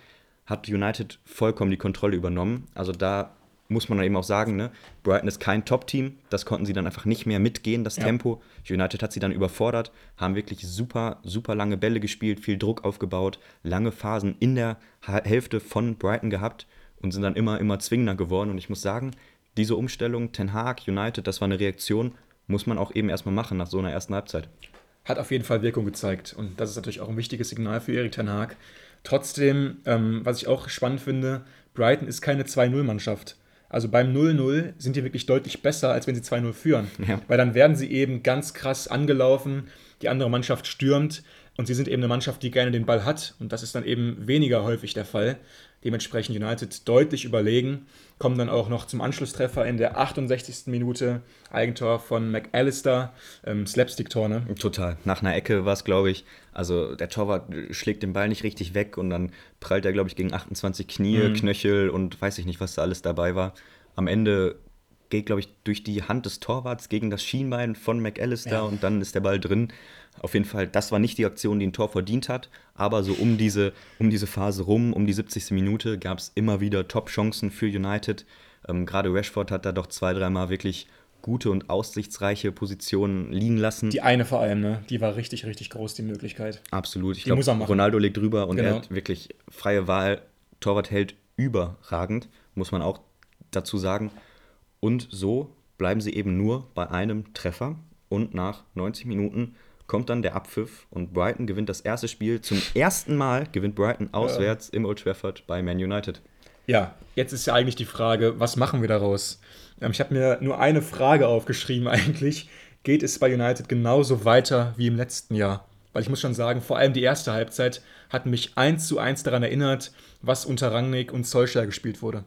hat United vollkommen die Kontrolle übernommen. Also da muss man eben auch sagen, ne? Brighton ist kein Top-Team. Das konnten sie dann einfach nicht mehr mitgehen, das ja. Tempo. United hat sie dann überfordert, haben wirklich super, super lange Bälle gespielt, viel Druck aufgebaut, lange Phasen in der Hälfte von Brighton gehabt und sind dann immer, immer zwingender geworden. Und ich muss sagen, diese Umstellung, Ten Hag, United, das war eine Reaktion, muss man auch eben erstmal machen nach so einer ersten Halbzeit. Hat auf jeden Fall Wirkung gezeigt. Und das ist natürlich auch ein wichtiges Signal für Erik Ten Hag. Trotzdem, ähm, was ich auch spannend finde, Brighton ist keine 2-0-Mannschaft. Also beim 0-0 sind die wirklich deutlich besser, als wenn sie 2-0 führen. Ja. Weil dann werden sie eben ganz krass angelaufen, die andere Mannschaft stürmt und sie sind eben eine Mannschaft, die gerne den Ball hat. Und das ist dann eben weniger häufig der Fall. Dementsprechend United deutlich überlegen. Kommen dann auch noch zum Anschlusstreffer in der 68. Minute. Eigentor von McAllister. Ähm, Slapstick-Tor, ne? Total. Nach einer Ecke war es, glaube ich. Also der Torwart schlägt den Ball nicht richtig weg und dann prallt er, glaube ich, gegen 28 Knie, mhm. Knöchel und weiß ich nicht, was da alles dabei war. Am Ende geht, glaube ich, durch die Hand des Torwarts gegen das Schienbein von McAllister ja. und dann ist der Ball drin. Auf jeden Fall, das war nicht die Aktion, die ein Tor verdient hat, aber so um diese, um diese Phase rum, um die 70. Minute, gab es immer wieder Top-Chancen für United. Ähm, Gerade Rashford hat da doch zwei, dreimal wirklich gute und aussichtsreiche Positionen liegen lassen. Die eine vor allem, ne? Die war richtig, richtig groß, die Möglichkeit. Absolut. Ich glaube, Ronaldo legt drüber und genau. er hat wirklich freie Wahl. Torwart hält überragend, muss man auch dazu sagen. Und so bleiben sie eben nur bei einem Treffer. Und nach 90 Minuten kommt dann der Abpfiff und Brighton gewinnt das erste Spiel. Zum ersten Mal gewinnt Brighton auswärts ja. im Old Trafford bei Man United. Ja, jetzt ist ja eigentlich die Frage, was machen wir daraus? Ähm, ich habe mir nur eine Frage aufgeschrieben eigentlich. Geht es bei United genauso weiter wie im letzten Jahr? Weil ich muss schon sagen, vor allem die erste Halbzeit hat mich eins zu eins daran erinnert, was unter Rangnick und Solskjaer gespielt wurde.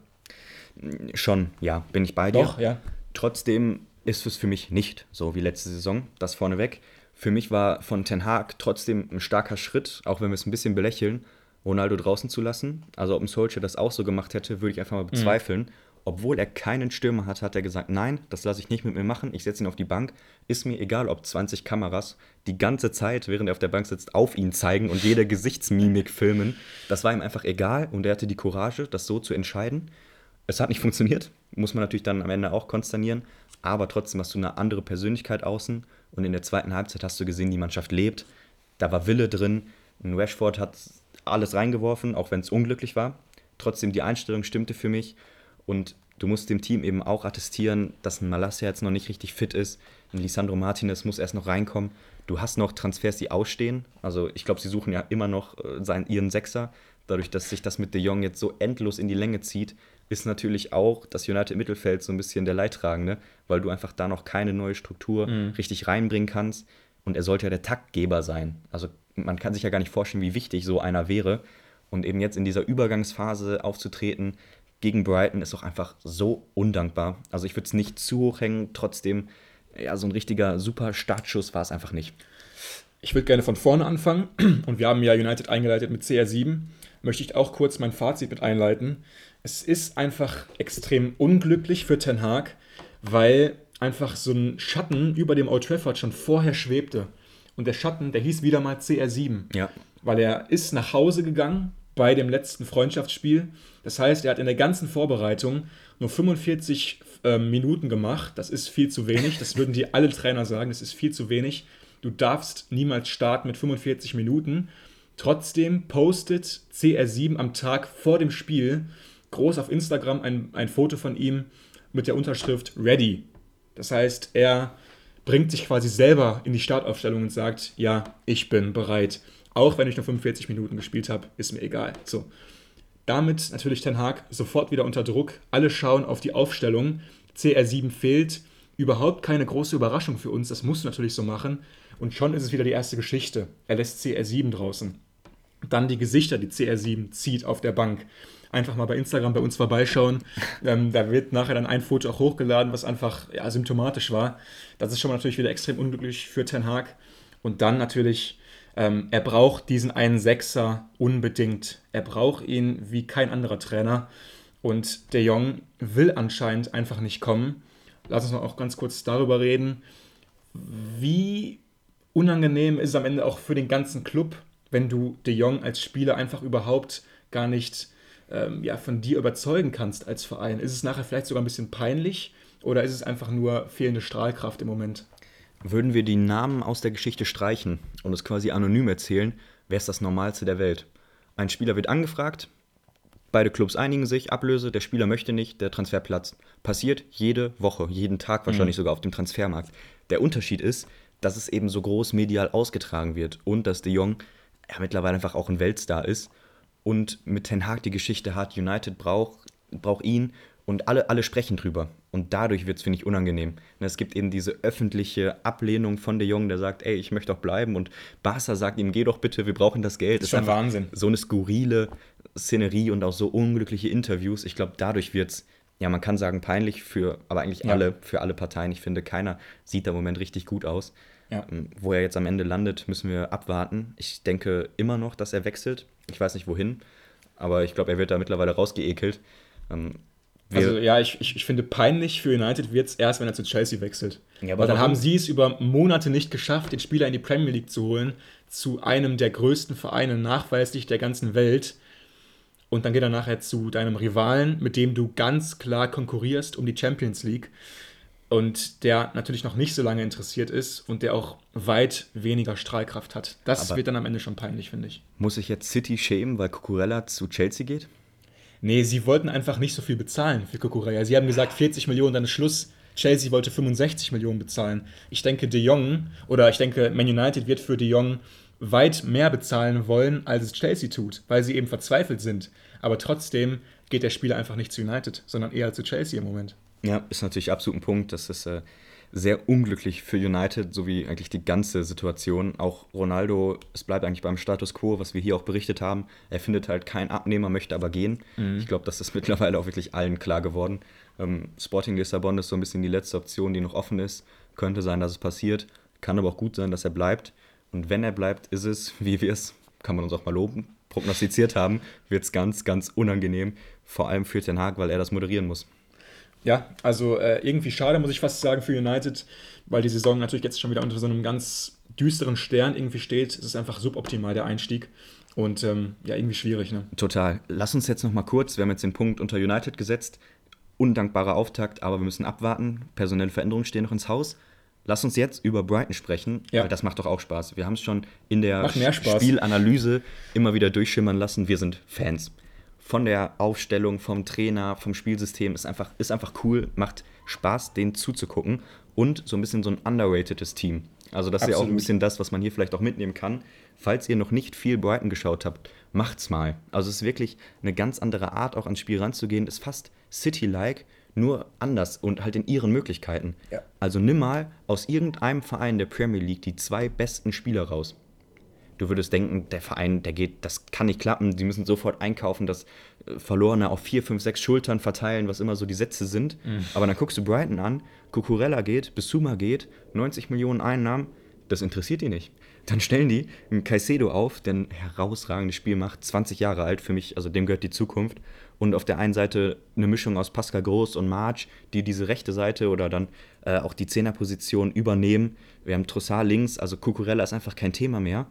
Schon, ja, bin ich bei dir. Doch, ja. Trotzdem ist es für mich nicht so wie letzte Saison, das vorneweg. Für mich war von Ten Hag trotzdem ein starker Schritt, auch wenn wir es ein bisschen belächeln, Ronaldo draußen zu lassen. Also ob ein Solskjaer das auch so gemacht hätte, würde ich einfach mal mhm. bezweifeln. Mhm. Obwohl er keinen Stürmer hat, hat er gesagt, nein, das lasse ich nicht mit mir machen, ich setze ihn auf die Bank. Ist mir egal, ob 20 Kameras die ganze Zeit, während er auf der Bank sitzt, auf ihn zeigen und jede Gesichtsmimik filmen. Das war ihm einfach egal und er hatte die Courage, das so zu entscheiden. Es hat nicht funktioniert, muss man natürlich dann am Ende auch konsternieren, aber trotzdem hast du eine andere Persönlichkeit außen und in der zweiten Halbzeit hast du gesehen, die Mannschaft lebt. Da war Wille drin. Ein Rashford hat alles reingeworfen, auch wenn es unglücklich war. Trotzdem die Einstellung stimmte für mich und du musst dem Team eben auch attestieren, dass ein Malasia jetzt noch nicht richtig fit ist. Ein Lisandro Martinez muss erst noch reinkommen. Du hast noch Transfers, die ausstehen. Also ich glaube, sie suchen ja immer noch äh, seinen, ihren Sechser. Dadurch, dass sich das mit De Jong jetzt so endlos in die Länge zieht, ist natürlich auch das United Mittelfeld so ein bisschen der Leidtragende, weil du einfach da noch keine neue Struktur mhm. richtig reinbringen kannst. Und er sollte ja der Taktgeber sein. Also man kann sich ja gar nicht vorstellen, wie wichtig so einer wäre. Und eben jetzt in dieser Übergangsphase aufzutreten, gegen Brighton ist auch einfach so undankbar. Also ich würde es nicht zu hoch hängen, trotzdem, ja, so ein richtiger super Startschuss war es einfach nicht. Ich würde gerne von vorne anfangen und wir haben ja United eingeleitet mit CR7. Möchte ich auch kurz mein Fazit mit einleiten. Es ist einfach extrem unglücklich für Ten Hag, weil einfach so ein Schatten über dem Old Trafford schon vorher schwebte. Und der Schatten, der hieß wieder mal CR7. Ja. Weil er ist nach Hause gegangen bei dem letzten Freundschaftsspiel. Das heißt, er hat in der ganzen Vorbereitung nur 45 äh, Minuten gemacht. Das ist viel zu wenig. Das würden die alle Trainer sagen. Das ist viel zu wenig. Du darfst niemals starten mit 45 Minuten. Trotzdem postet CR7 am Tag vor dem Spiel groß auf Instagram ein, ein Foto von ihm mit der Unterschrift Ready. Das heißt, er bringt sich quasi selber in die Startaufstellung und sagt, ja, ich bin bereit. Auch wenn ich nur 45 Minuten gespielt habe, ist mir egal. So. Damit natürlich Ten Hag sofort wieder unter Druck. Alle schauen auf die Aufstellung. CR7 fehlt. Überhaupt keine große Überraschung für uns. Das musst du natürlich so machen. Und schon ist es wieder die erste Geschichte. Er lässt CR7 draußen. Dann die Gesichter, die CR7 zieht auf der Bank. Einfach mal bei Instagram bei uns vorbeischauen. Ähm, da wird nachher dann ein Foto auch hochgeladen, was einfach ja, symptomatisch war. Das ist schon mal natürlich wieder extrem unglücklich für Ten Hag. Und dann natürlich ähm, er braucht diesen einen Sechser unbedingt. Er braucht ihn wie kein anderer Trainer. Und De Jong will anscheinend einfach nicht kommen. Lass uns mal auch ganz kurz darüber reden. Wie unangenehm ist es am Ende auch für den ganzen Club, wenn du De Jong als Spieler einfach überhaupt gar nicht ähm, ja, von dir überzeugen kannst als Verein? Ist es nachher vielleicht sogar ein bisschen peinlich oder ist es einfach nur fehlende Strahlkraft im Moment? Würden wir die Namen aus der Geschichte streichen und es quasi anonym erzählen, wäre es das Normalste der Welt. Ein Spieler wird angefragt, beide Clubs einigen sich, Ablöse, der Spieler möchte nicht, der Transfer platzt. Passiert jede Woche, jeden Tag wahrscheinlich mhm. sogar auf dem Transfermarkt. Der Unterschied ist, dass es eben so groß medial ausgetragen wird und dass De Jong ja mittlerweile einfach auch ein Weltstar ist und mit Ten Hag die Geschichte hat, United braucht, braucht ihn und alle, alle sprechen drüber. Und dadurch wird es, finde ich, unangenehm. Ne, es gibt eben diese öffentliche Ablehnung von De Jong, der sagt, ey, ich möchte auch bleiben. Und Barca sagt ihm, geh doch bitte, wir brauchen das Geld. Das ist schon Wahnsinn. So eine skurrile Szenerie und auch so unglückliche Interviews. Ich glaube, dadurch wird es, ja, man kann sagen, peinlich für, aber eigentlich ja. alle, für alle Parteien. Ich finde, keiner sieht da im Moment richtig gut aus. Ja. Ähm, wo er jetzt am Ende landet, müssen wir abwarten. Ich denke immer noch, dass er wechselt. Ich weiß nicht wohin, aber ich glaube, er wird da mittlerweile rausgeekelt. Ähm, also ja, ich, ich, ich finde peinlich für United wird es erst, wenn er zu Chelsea wechselt. Ja, Weil dann haben sie es über Monate nicht geschafft, den Spieler in die Premier League zu holen, zu einem der größten Vereine nachweislich der ganzen Welt. Und dann geht er nachher zu deinem Rivalen, mit dem du ganz klar konkurrierst um die Champions League. Und der natürlich noch nicht so lange interessiert ist und der auch weit weniger Strahlkraft hat. Das Aber wird dann am Ende schon peinlich, finde ich. Muss ich jetzt City schämen, weil Cucurella zu Chelsea geht? Nee, sie wollten einfach nicht so viel bezahlen für Kukureya. Sie haben gesagt, 40 Millionen, dann ist Schluss. Chelsea wollte 65 Millionen bezahlen. Ich denke, De Jong oder ich denke, Man United wird für De Jong weit mehr bezahlen wollen, als es Chelsea tut, weil sie eben verzweifelt sind. Aber trotzdem geht der Spieler einfach nicht zu United, sondern eher zu Chelsea im Moment. Ja, ist natürlich absolut ein Punkt. Das ist äh, sehr unglücklich für United, sowie eigentlich die ganze Situation. Auch Ronaldo, es bleibt eigentlich beim Status quo, was wir hier auch berichtet haben. Er findet halt keinen Abnehmer, möchte aber gehen. Mhm. Ich glaube, das ist mittlerweile auch wirklich allen klar geworden. Ähm, Sporting Lissabon ist so ein bisschen die letzte Option, die noch offen ist. Könnte sein, dass es passiert. Kann aber auch gut sein, dass er bleibt. Und wenn er bleibt, ist es, wie wir es, kann man uns auch mal loben, prognostiziert haben, wird es ganz, ganz unangenehm. Vor allem für Den Haag, weil er das moderieren muss. Ja, also äh, irgendwie schade, muss ich fast sagen, für United, weil die Saison natürlich jetzt schon wieder unter so einem ganz düsteren Stern irgendwie steht. Es ist einfach suboptimal, der Einstieg. Und ähm, ja, irgendwie schwierig, ne? Total. Lass uns jetzt noch mal kurz, wir haben jetzt den Punkt unter United gesetzt. Undankbarer Auftakt, aber wir müssen abwarten. Personelle Veränderungen stehen noch ins Haus. Lass uns jetzt über Brighton sprechen, ja. weil das macht doch auch Spaß. Wir haben es schon in der Spielanalyse immer wieder durchschimmern lassen. Wir sind Fans von der Aufstellung, vom Trainer, vom Spielsystem ist einfach, ist einfach cool, macht Spaß, denen zuzugucken und so ein bisschen so ein underrateds Team. Also das Absolut. ist ja auch ein bisschen das, was man hier vielleicht auch mitnehmen kann. Falls ihr noch nicht viel Brighton geschaut habt, macht's mal. Also es ist wirklich eine ganz andere Art, auch ans Spiel ranzugehen. Ist fast City-like, nur anders und halt in ihren Möglichkeiten. Ja. Also nimm mal aus irgendeinem Verein der Premier League die zwei besten Spieler raus du würdest denken, der Verein, der geht, das kann nicht klappen, die müssen sofort einkaufen, das äh, Verlorene auf vier, fünf, sechs Schultern verteilen, was immer so die Sätze sind. Mhm. Aber dann guckst du Brighton an, Cucurella geht, Bisuma geht, 90 Millionen Einnahmen, das interessiert die nicht. Dann stellen die einen Caicedo auf, der ein herausragendes Spiel macht, 20 Jahre alt für mich, also dem gehört die Zukunft. Und auf der einen Seite eine Mischung aus Pascal Groß und March, die diese rechte Seite oder dann äh, auch die Zehnerposition übernehmen. Wir haben Trossard links, also Cucurella ist einfach kein Thema mehr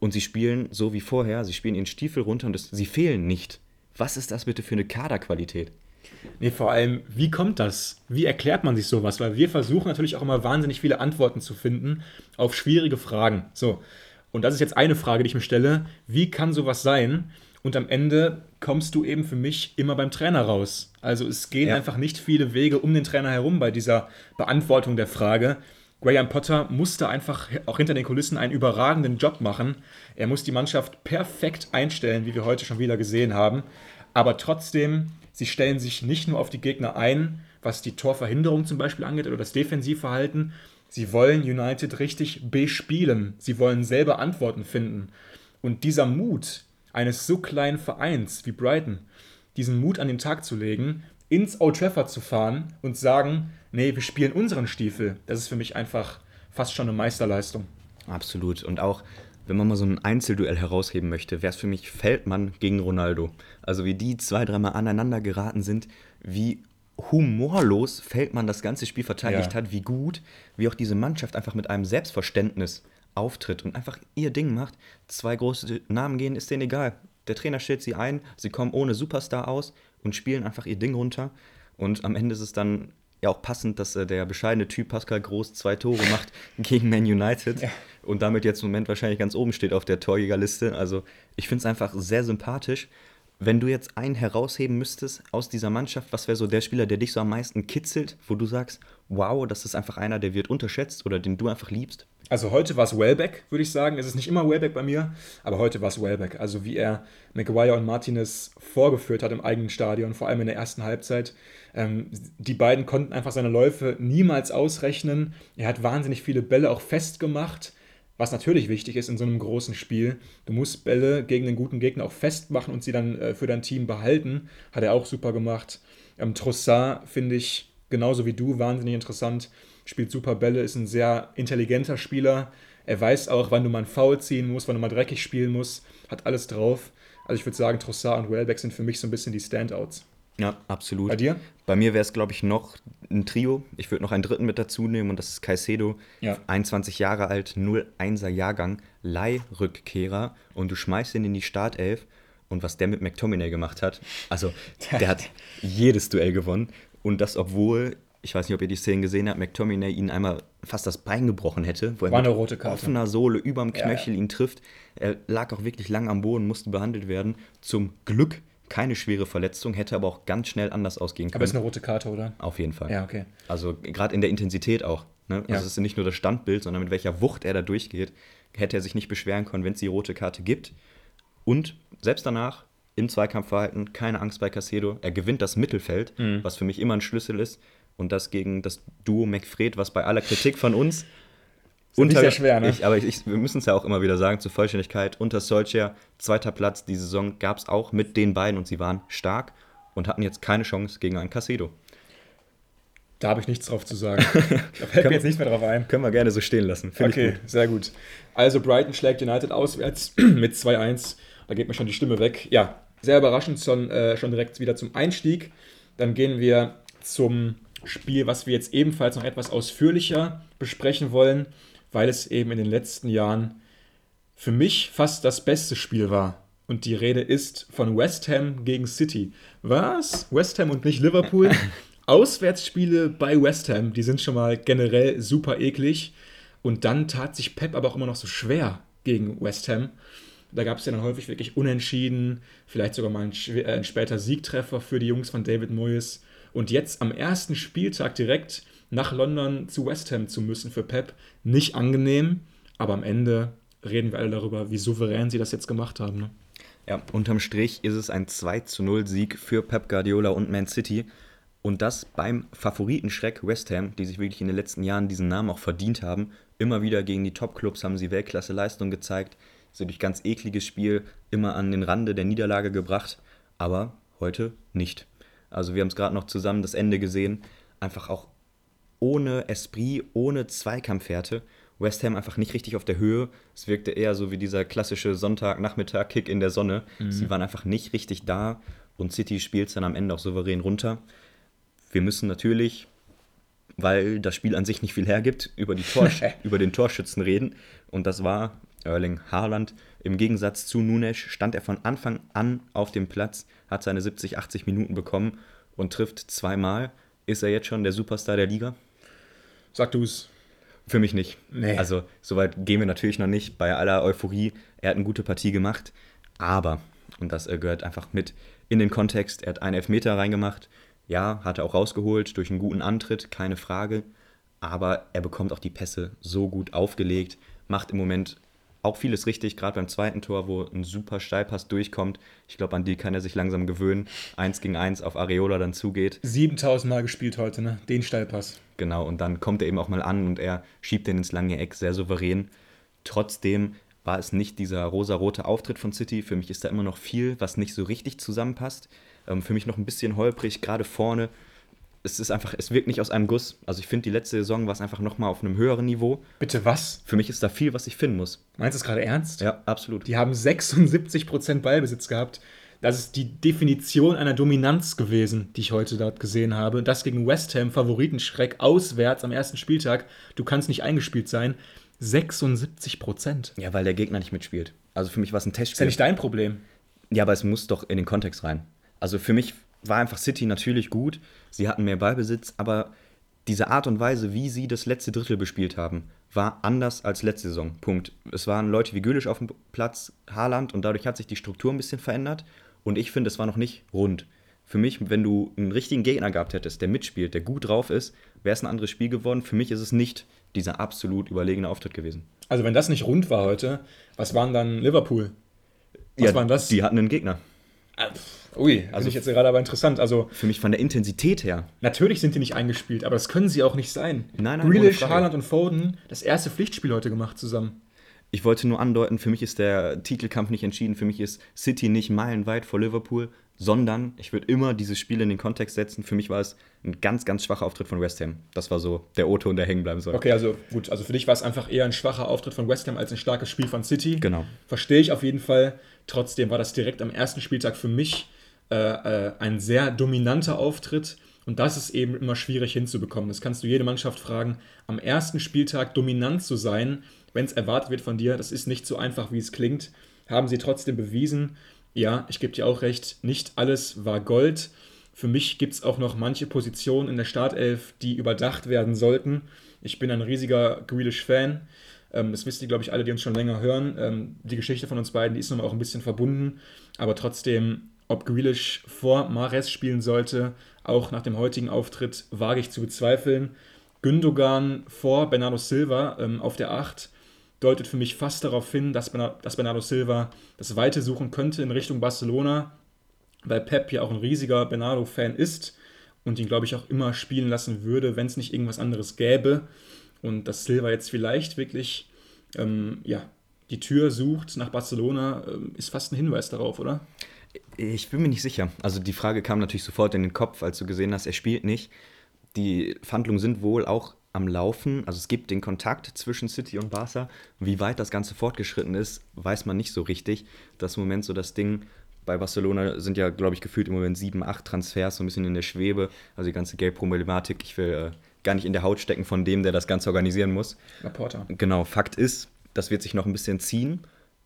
und sie spielen so wie vorher, sie spielen ihren Stiefel runter und das, sie fehlen nicht. Was ist das bitte für eine Kaderqualität? Nee, vor allem, wie kommt das? Wie erklärt man sich sowas? Weil wir versuchen natürlich auch immer wahnsinnig viele Antworten zu finden auf schwierige Fragen. So, und das ist jetzt eine Frage, die ich mir stelle. Wie kann sowas sein? Und am Ende kommst du eben für mich immer beim Trainer raus. Also es gehen ja. einfach nicht viele Wege um den Trainer herum bei dieser Beantwortung der Frage. Graham Potter musste einfach auch hinter den Kulissen einen überragenden Job machen. Er muss die Mannschaft perfekt einstellen, wie wir heute schon wieder gesehen haben. Aber trotzdem, sie stellen sich nicht nur auf die Gegner ein, was die Torverhinderung zum Beispiel angeht oder das Defensivverhalten. Sie wollen United richtig bespielen. Sie wollen selber Antworten finden. Und dieser Mut eines so kleinen Vereins wie Brighton, diesen Mut an den Tag zu legen, ins Old Trafford zu fahren und sagen, nee, wir spielen unseren Stiefel, das ist für mich einfach fast schon eine Meisterleistung. Absolut. Und auch, wenn man mal so ein Einzelduell herausheben möchte, wäre es für mich Feldmann gegen Ronaldo. Also wie die zwei, dreimal aneinander geraten sind, wie humorlos Feldmann das ganze Spiel verteidigt ja. hat, wie gut, wie auch diese Mannschaft einfach mit einem Selbstverständnis auftritt und einfach ihr Ding macht. Zwei große Namen gehen, ist denen egal. Der Trainer stellt sie ein, sie kommen ohne Superstar aus und spielen einfach ihr Ding runter. Und am Ende ist es dann ja auch passend, dass äh, der bescheidene Typ Pascal Groß zwei Tore macht gegen Man United ja. und damit jetzt im Moment wahrscheinlich ganz oben steht auf der Torjägerliste. Also ich finde es einfach sehr sympathisch. Wenn du jetzt einen herausheben müsstest aus dieser Mannschaft, was wäre so der Spieler, der dich so am meisten kitzelt, wo du sagst, wow, das ist einfach einer, der wird unterschätzt oder den du einfach liebst? Also heute war es Wellbeck, würde ich sagen. Es ist nicht immer Wellbeck bei mir, aber heute war es Wellbeck. Also wie er Maguire und Martinez vorgeführt hat im eigenen Stadion, vor allem in der ersten Halbzeit. Ähm, die beiden konnten einfach seine Läufe niemals ausrechnen. Er hat wahnsinnig viele Bälle auch festgemacht, was natürlich wichtig ist in so einem großen Spiel. Du musst Bälle gegen den guten Gegner auch festmachen und sie dann äh, für dein Team behalten. Hat er auch super gemacht. Ähm, Trossard finde ich genauso wie du wahnsinnig interessant spielt super Bälle, ist ein sehr intelligenter Spieler. Er weiß auch, wann du mal einen Foul ziehen musst, wann du mal dreckig spielen musst, hat alles drauf. Also ich würde sagen, Trossard und Wellbeck sind für mich so ein bisschen die Standouts. Ja, absolut. Bei dir? Bei mir wäre es, glaube ich, noch ein Trio. Ich würde noch einen dritten mit dazu nehmen und das ist Caicedo. Ja. 21 Jahre alt, 0-1er Jahrgang, Leihrückkehrer und du schmeißt ihn in die Startelf. Und was der mit McTominay gemacht hat, also der hat jedes Duell gewonnen. Und das, obwohl ich weiß nicht, ob ihr die Szene gesehen habt, McTominay ihn einmal fast das Bein gebrochen hätte, wo er War eine rote Karte. offener Sohle überm Knöchel ja. ihn trifft. Er lag auch wirklich lang am Boden, musste behandelt werden. Zum Glück keine schwere Verletzung, hätte aber auch ganz schnell anders ausgehen können. Aber ist eine rote Karte, oder? Auf jeden Fall. Ja, okay. Also gerade in der Intensität auch. Ne? Also ja. es ist nicht nur das Standbild, sondern mit welcher Wucht er da durchgeht, hätte er sich nicht beschweren können, wenn es die rote Karte gibt. Und selbst danach im Zweikampfverhalten keine Angst bei Casedo. Er gewinnt das Mittelfeld, mhm. was für mich immer ein Schlüssel ist. Und das gegen das Duo McFred, was bei aller Kritik von uns. unter, sehr schwer, ne? Ich, aber ich, wir müssen es ja auch immer wieder sagen, zur Vollständigkeit, unter Solskjaer, zweiter Platz, die Saison gab es auch mit den beiden und sie waren stark und hatten jetzt keine Chance gegen einen Casedo. Da habe ich nichts drauf zu sagen. da fällt mir jetzt nicht mehr drauf ein. Können wir gerne so stehen lassen. Find okay, gut. sehr gut. Also Brighton schlägt United auswärts mit 2-1. Da geht mir schon die Stimme weg. Ja, sehr überraschend schon, äh, schon direkt wieder zum Einstieg. Dann gehen wir zum Spiel, was wir jetzt ebenfalls noch etwas ausführlicher besprechen wollen, weil es eben in den letzten Jahren für mich fast das beste Spiel war. Und die Rede ist von West Ham gegen City. Was? West Ham und nicht Liverpool? Auswärtsspiele bei West Ham, die sind schon mal generell super eklig. Und dann tat sich Pep aber auch immer noch so schwer gegen West Ham. Da gab es ja dann häufig wirklich Unentschieden, vielleicht sogar mal ein, äh, ein später Siegtreffer für die Jungs von David Moyes. Und jetzt am ersten Spieltag direkt nach London zu West Ham zu müssen für Pep, nicht angenehm, aber am Ende reden wir alle darüber, wie souverän sie das jetzt gemacht haben. Ne? Ja, unterm Strich ist es ein 2 zu 0 Sieg für Pep Guardiola und Man City. Und das beim Favoritenschreck West Ham, die sich wirklich in den letzten Jahren diesen Namen auch verdient haben. Immer wieder gegen die Top-Clubs haben sie Weltklasse-Leistung gezeigt. So durch ganz ekliges Spiel immer an den Rande der Niederlage gebracht. Aber heute nicht. Also wir haben es gerade noch zusammen das Ende gesehen. Einfach auch ohne Esprit, ohne Zweikampfwerte. West Ham einfach nicht richtig auf der Höhe. Es wirkte eher so wie dieser klassische Sonntagnachmittag-Kick in der Sonne. Mhm. Sie waren einfach nicht richtig da und City spielt es dann am Ende auch souverän runter. Wir müssen natürlich, weil das Spiel an sich nicht viel hergibt, über, die Tor über den Torschützen reden. Und das war Erling Haaland. Im Gegensatz zu Nunes stand er von Anfang an auf dem Platz, hat seine 70, 80 Minuten bekommen und trifft zweimal. Ist er jetzt schon der Superstar der Liga? Sag du es. Für mich nicht. Nee. Also, soweit gehen wir natürlich noch nicht. Bei aller Euphorie, er hat eine gute Partie gemacht. Aber, und das äh, gehört einfach mit in den Kontext, er hat einen Elfmeter reingemacht. Ja, hat er auch rausgeholt durch einen guten Antritt, keine Frage. Aber er bekommt auch die Pässe so gut aufgelegt, macht im Moment auch vieles richtig, gerade beim zweiten Tor, wo ein super Steilpass durchkommt. Ich glaube, an die kann er sich langsam gewöhnen. Eins gegen eins auf Areola dann zugeht. 7000 Mal gespielt heute, ne? Den Steilpass. Genau, und dann kommt er eben auch mal an und er schiebt den ins lange Eck sehr souverän. Trotzdem war es nicht dieser rosarote Auftritt von City. Für mich ist da immer noch viel, was nicht so richtig zusammenpasst. Ähm, für mich noch ein bisschen holprig, gerade vorne es ist einfach, es wirkt nicht aus einem Guss. Also ich finde, die letzte Saison war es einfach nochmal auf einem höheren Niveau. Bitte was? Für mich ist da viel, was ich finden muss. Meinst du es gerade ernst? Ja, absolut. Die haben 76% Ballbesitz gehabt. Das ist die Definition einer Dominanz gewesen, die ich heute dort gesehen habe. Das gegen West Ham, Favoritenschreck, auswärts am ersten Spieltag. Du kannst nicht eingespielt sein. 76% Ja, weil der Gegner nicht mitspielt. Also für mich war es ein Testspiel. Ist ja nicht dein Problem. Ja, aber es muss doch in den Kontext rein. Also für mich war einfach City natürlich gut. Sie hatten mehr Ballbesitz, aber diese Art und Weise, wie sie das letzte Drittel bespielt haben, war anders als letzte Saison. Punkt. Es waren Leute wie Gülisch auf dem Platz, Haaland und dadurch hat sich die Struktur ein bisschen verändert. Und ich finde, es war noch nicht rund. Für mich, wenn du einen richtigen Gegner gehabt hättest, der mitspielt, der gut drauf ist, wäre es ein anderes Spiel geworden. Für mich ist es nicht dieser absolut überlegene Auftritt gewesen. Also wenn das nicht rund war heute, was waren dann Liverpool? Was ja, waren das? Die hatten einen Gegner. Ah, ui, also ich jetzt gerade aber interessant. Also für mich von der Intensität her. Natürlich sind die nicht eingespielt, aber das können sie auch nicht sein. Nein, nein, Grealish, Haaland und Foden das erste Pflichtspiel heute gemacht zusammen. Ich wollte nur andeuten, für mich ist der Titelkampf nicht entschieden. Für mich ist City nicht meilenweit vor Liverpool, sondern ich würde immer dieses Spiel in den Kontext setzen. Für mich war es ein ganz, ganz schwacher Auftritt von West Ham. Das war so der O-Ton, der hängen bleiben soll. Okay, also gut, also für dich war es einfach eher ein schwacher Auftritt von West Ham als ein starkes Spiel von City. Genau. Verstehe ich auf jeden Fall. Trotzdem war das direkt am ersten Spieltag für mich äh, äh, ein sehr dominanter Auftritt. Und das ist eben immer schwierig hinzubekommen. Das kannst du jede Mannschaft fragen. Am ersten Spieltag dominant zu sein, wenn es erwartet wird von dir, das ist nicht so einfach, wie es klingt. Haben sie trotzdem bewiesen. Ja, ich gebe dir auch recht, nicht alles war Gold. Für mich gibt es auch noch manche Positionen in der Startelf, die überdacht werden sollten. Ich bin ein riesiger Grealish-Fan. Ähm, das wisst ihr, glaube ich, alle, die uns schon länger hören. Ähm, die Geschichte von uns beiden, die ist nochmal auch ein bisschen verbunden. Aber trotzdem, ob Grealish vor Mares spielen sollte, auch nach dem heutigen Auftritt, wage ich zu bezweifeln. Gündogan vor Bernardo Silva ähm, auf der 8 deutet für mich fast darauf hin, dass, Bernardo Silva das Weite suchen könnte in Richtung Barcelona, weil Pep ja auch ein riesiger Bernardo-Fan ist und ihn, glaube ich, auch immer spielen lassen würde, wenn es nicht irgendwas anderes gäbe. Und dass Silva jetzt vielleicht wirklich ähm, ja, die Tür sucht nach Barcelona, ähm, ist fast ein Hinweis darauf, oder? Ich bin mir nicht sicher. Also die Frage kam natürlich sofort in den Kopf, als du gesehen hast, er spielt nicht. Die Verhandlungen sind wohl auch am Laufen. Also es gibt den Kontakt zwischen City und Barca. Wie weit das Ganze fortgeschritten ist, weiß man nicht so richtig. Das ist im Moment so das Ding. Bei Barcelona sind ja, glaube ich, gefühlt im Moment sieben, acht Transfers, so ein bisschen in der Schwebe. Also die ganze Geldproblematik. Ich will äh, gar nicht in der Haut stecken von dem, der das Ganze organisieren muss. Laporta. Genau, Fakt ist, das wird sich noch ein bisschen ziehen.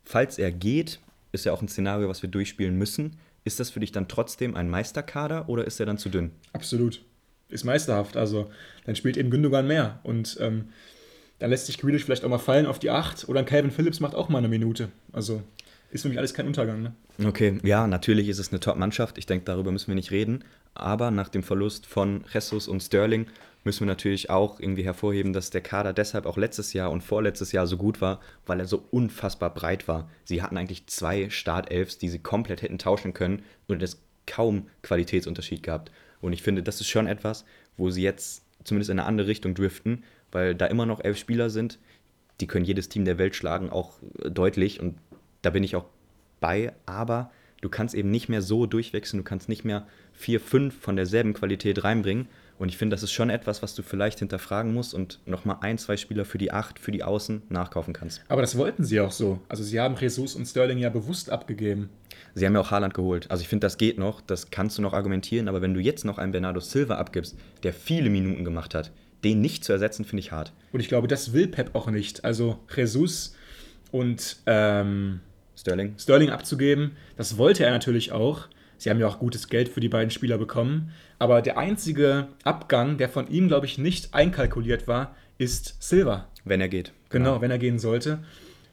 Falls er geht, ist ja auch ein Szenario, was wir durchspielen müssen. Ist das für dich dann trotzdem ein Meisterkader oder ist er dann zu dünn? Absolut ist meisterhaft. Also dann spielt eben Gündogan mehr. Und ähm, dann lässt sich Grealish vielleicht auch mal fallen auf die 8 oder Calvin Phillips macht auch mal eine Minute. Also ist für mich alles kein Untergang. Ne? Okay, ja, natürlich ist es eine Top-Mannschaft. Ich denke, darüber müssen wir nicht reden. Aber nach dem Verlust von Jesus und Sterling müssen wir natürlich auch irgendwie hervorheben, dass der Kader deshalb auch letztes Jahr und vorletztes Jahr so gut war, weil er so unfassbar breit war. Sie hatten eigentlich zwei Startelfs, die sie komplett hätten tauschen können und es kaum Qualitätsunterschied gehabt. Und ich finde, das ist schon etwas, wo sie jetzt zumindest in eine andere Richtung driften, weil da immer noch elf Spieler sind, die können jedes Team der Welt schlagen, auch deutlich. Und da bin ich auch bei. Aber du kannst eben nicht mehr so durchwechseln, du kannst nicht mehr vier, fünf von derselben Qualität reinbringen. Und ich finde, das ist schon etwas, was du vielleicht hinterfragen musst und nochmal ein, zwei Spieler für die Acht, für die Außen nachkaufen kannst. Aber das wollten sie auch so. Also sie haben Jesus und Sterling ja bewusst abgegeben. Sie haben ja auch Haaland geholt. Also ich finde, das geht noch, das kannst du noch argumentieren. Aber wenn du jetzt noch einen Bernardo Silva abgibst, der viele Minuten gemacht hat, den nicht zu ersetzen, finde ich hart. Und ich glaube, das will Pep auch nicht. Also Jesus und ähm, Sterling. Sterling abzugeben, das wollte er natürlich auch. Sie haben ja auch gutes Geld für die beiden Spieler bekommen. Aber der einzige Abgang, der von ihm, glaube ich, nicht einkalkuliert war, ist Silva. Wenn er geht. Genau, genau wenn er gehen sollte.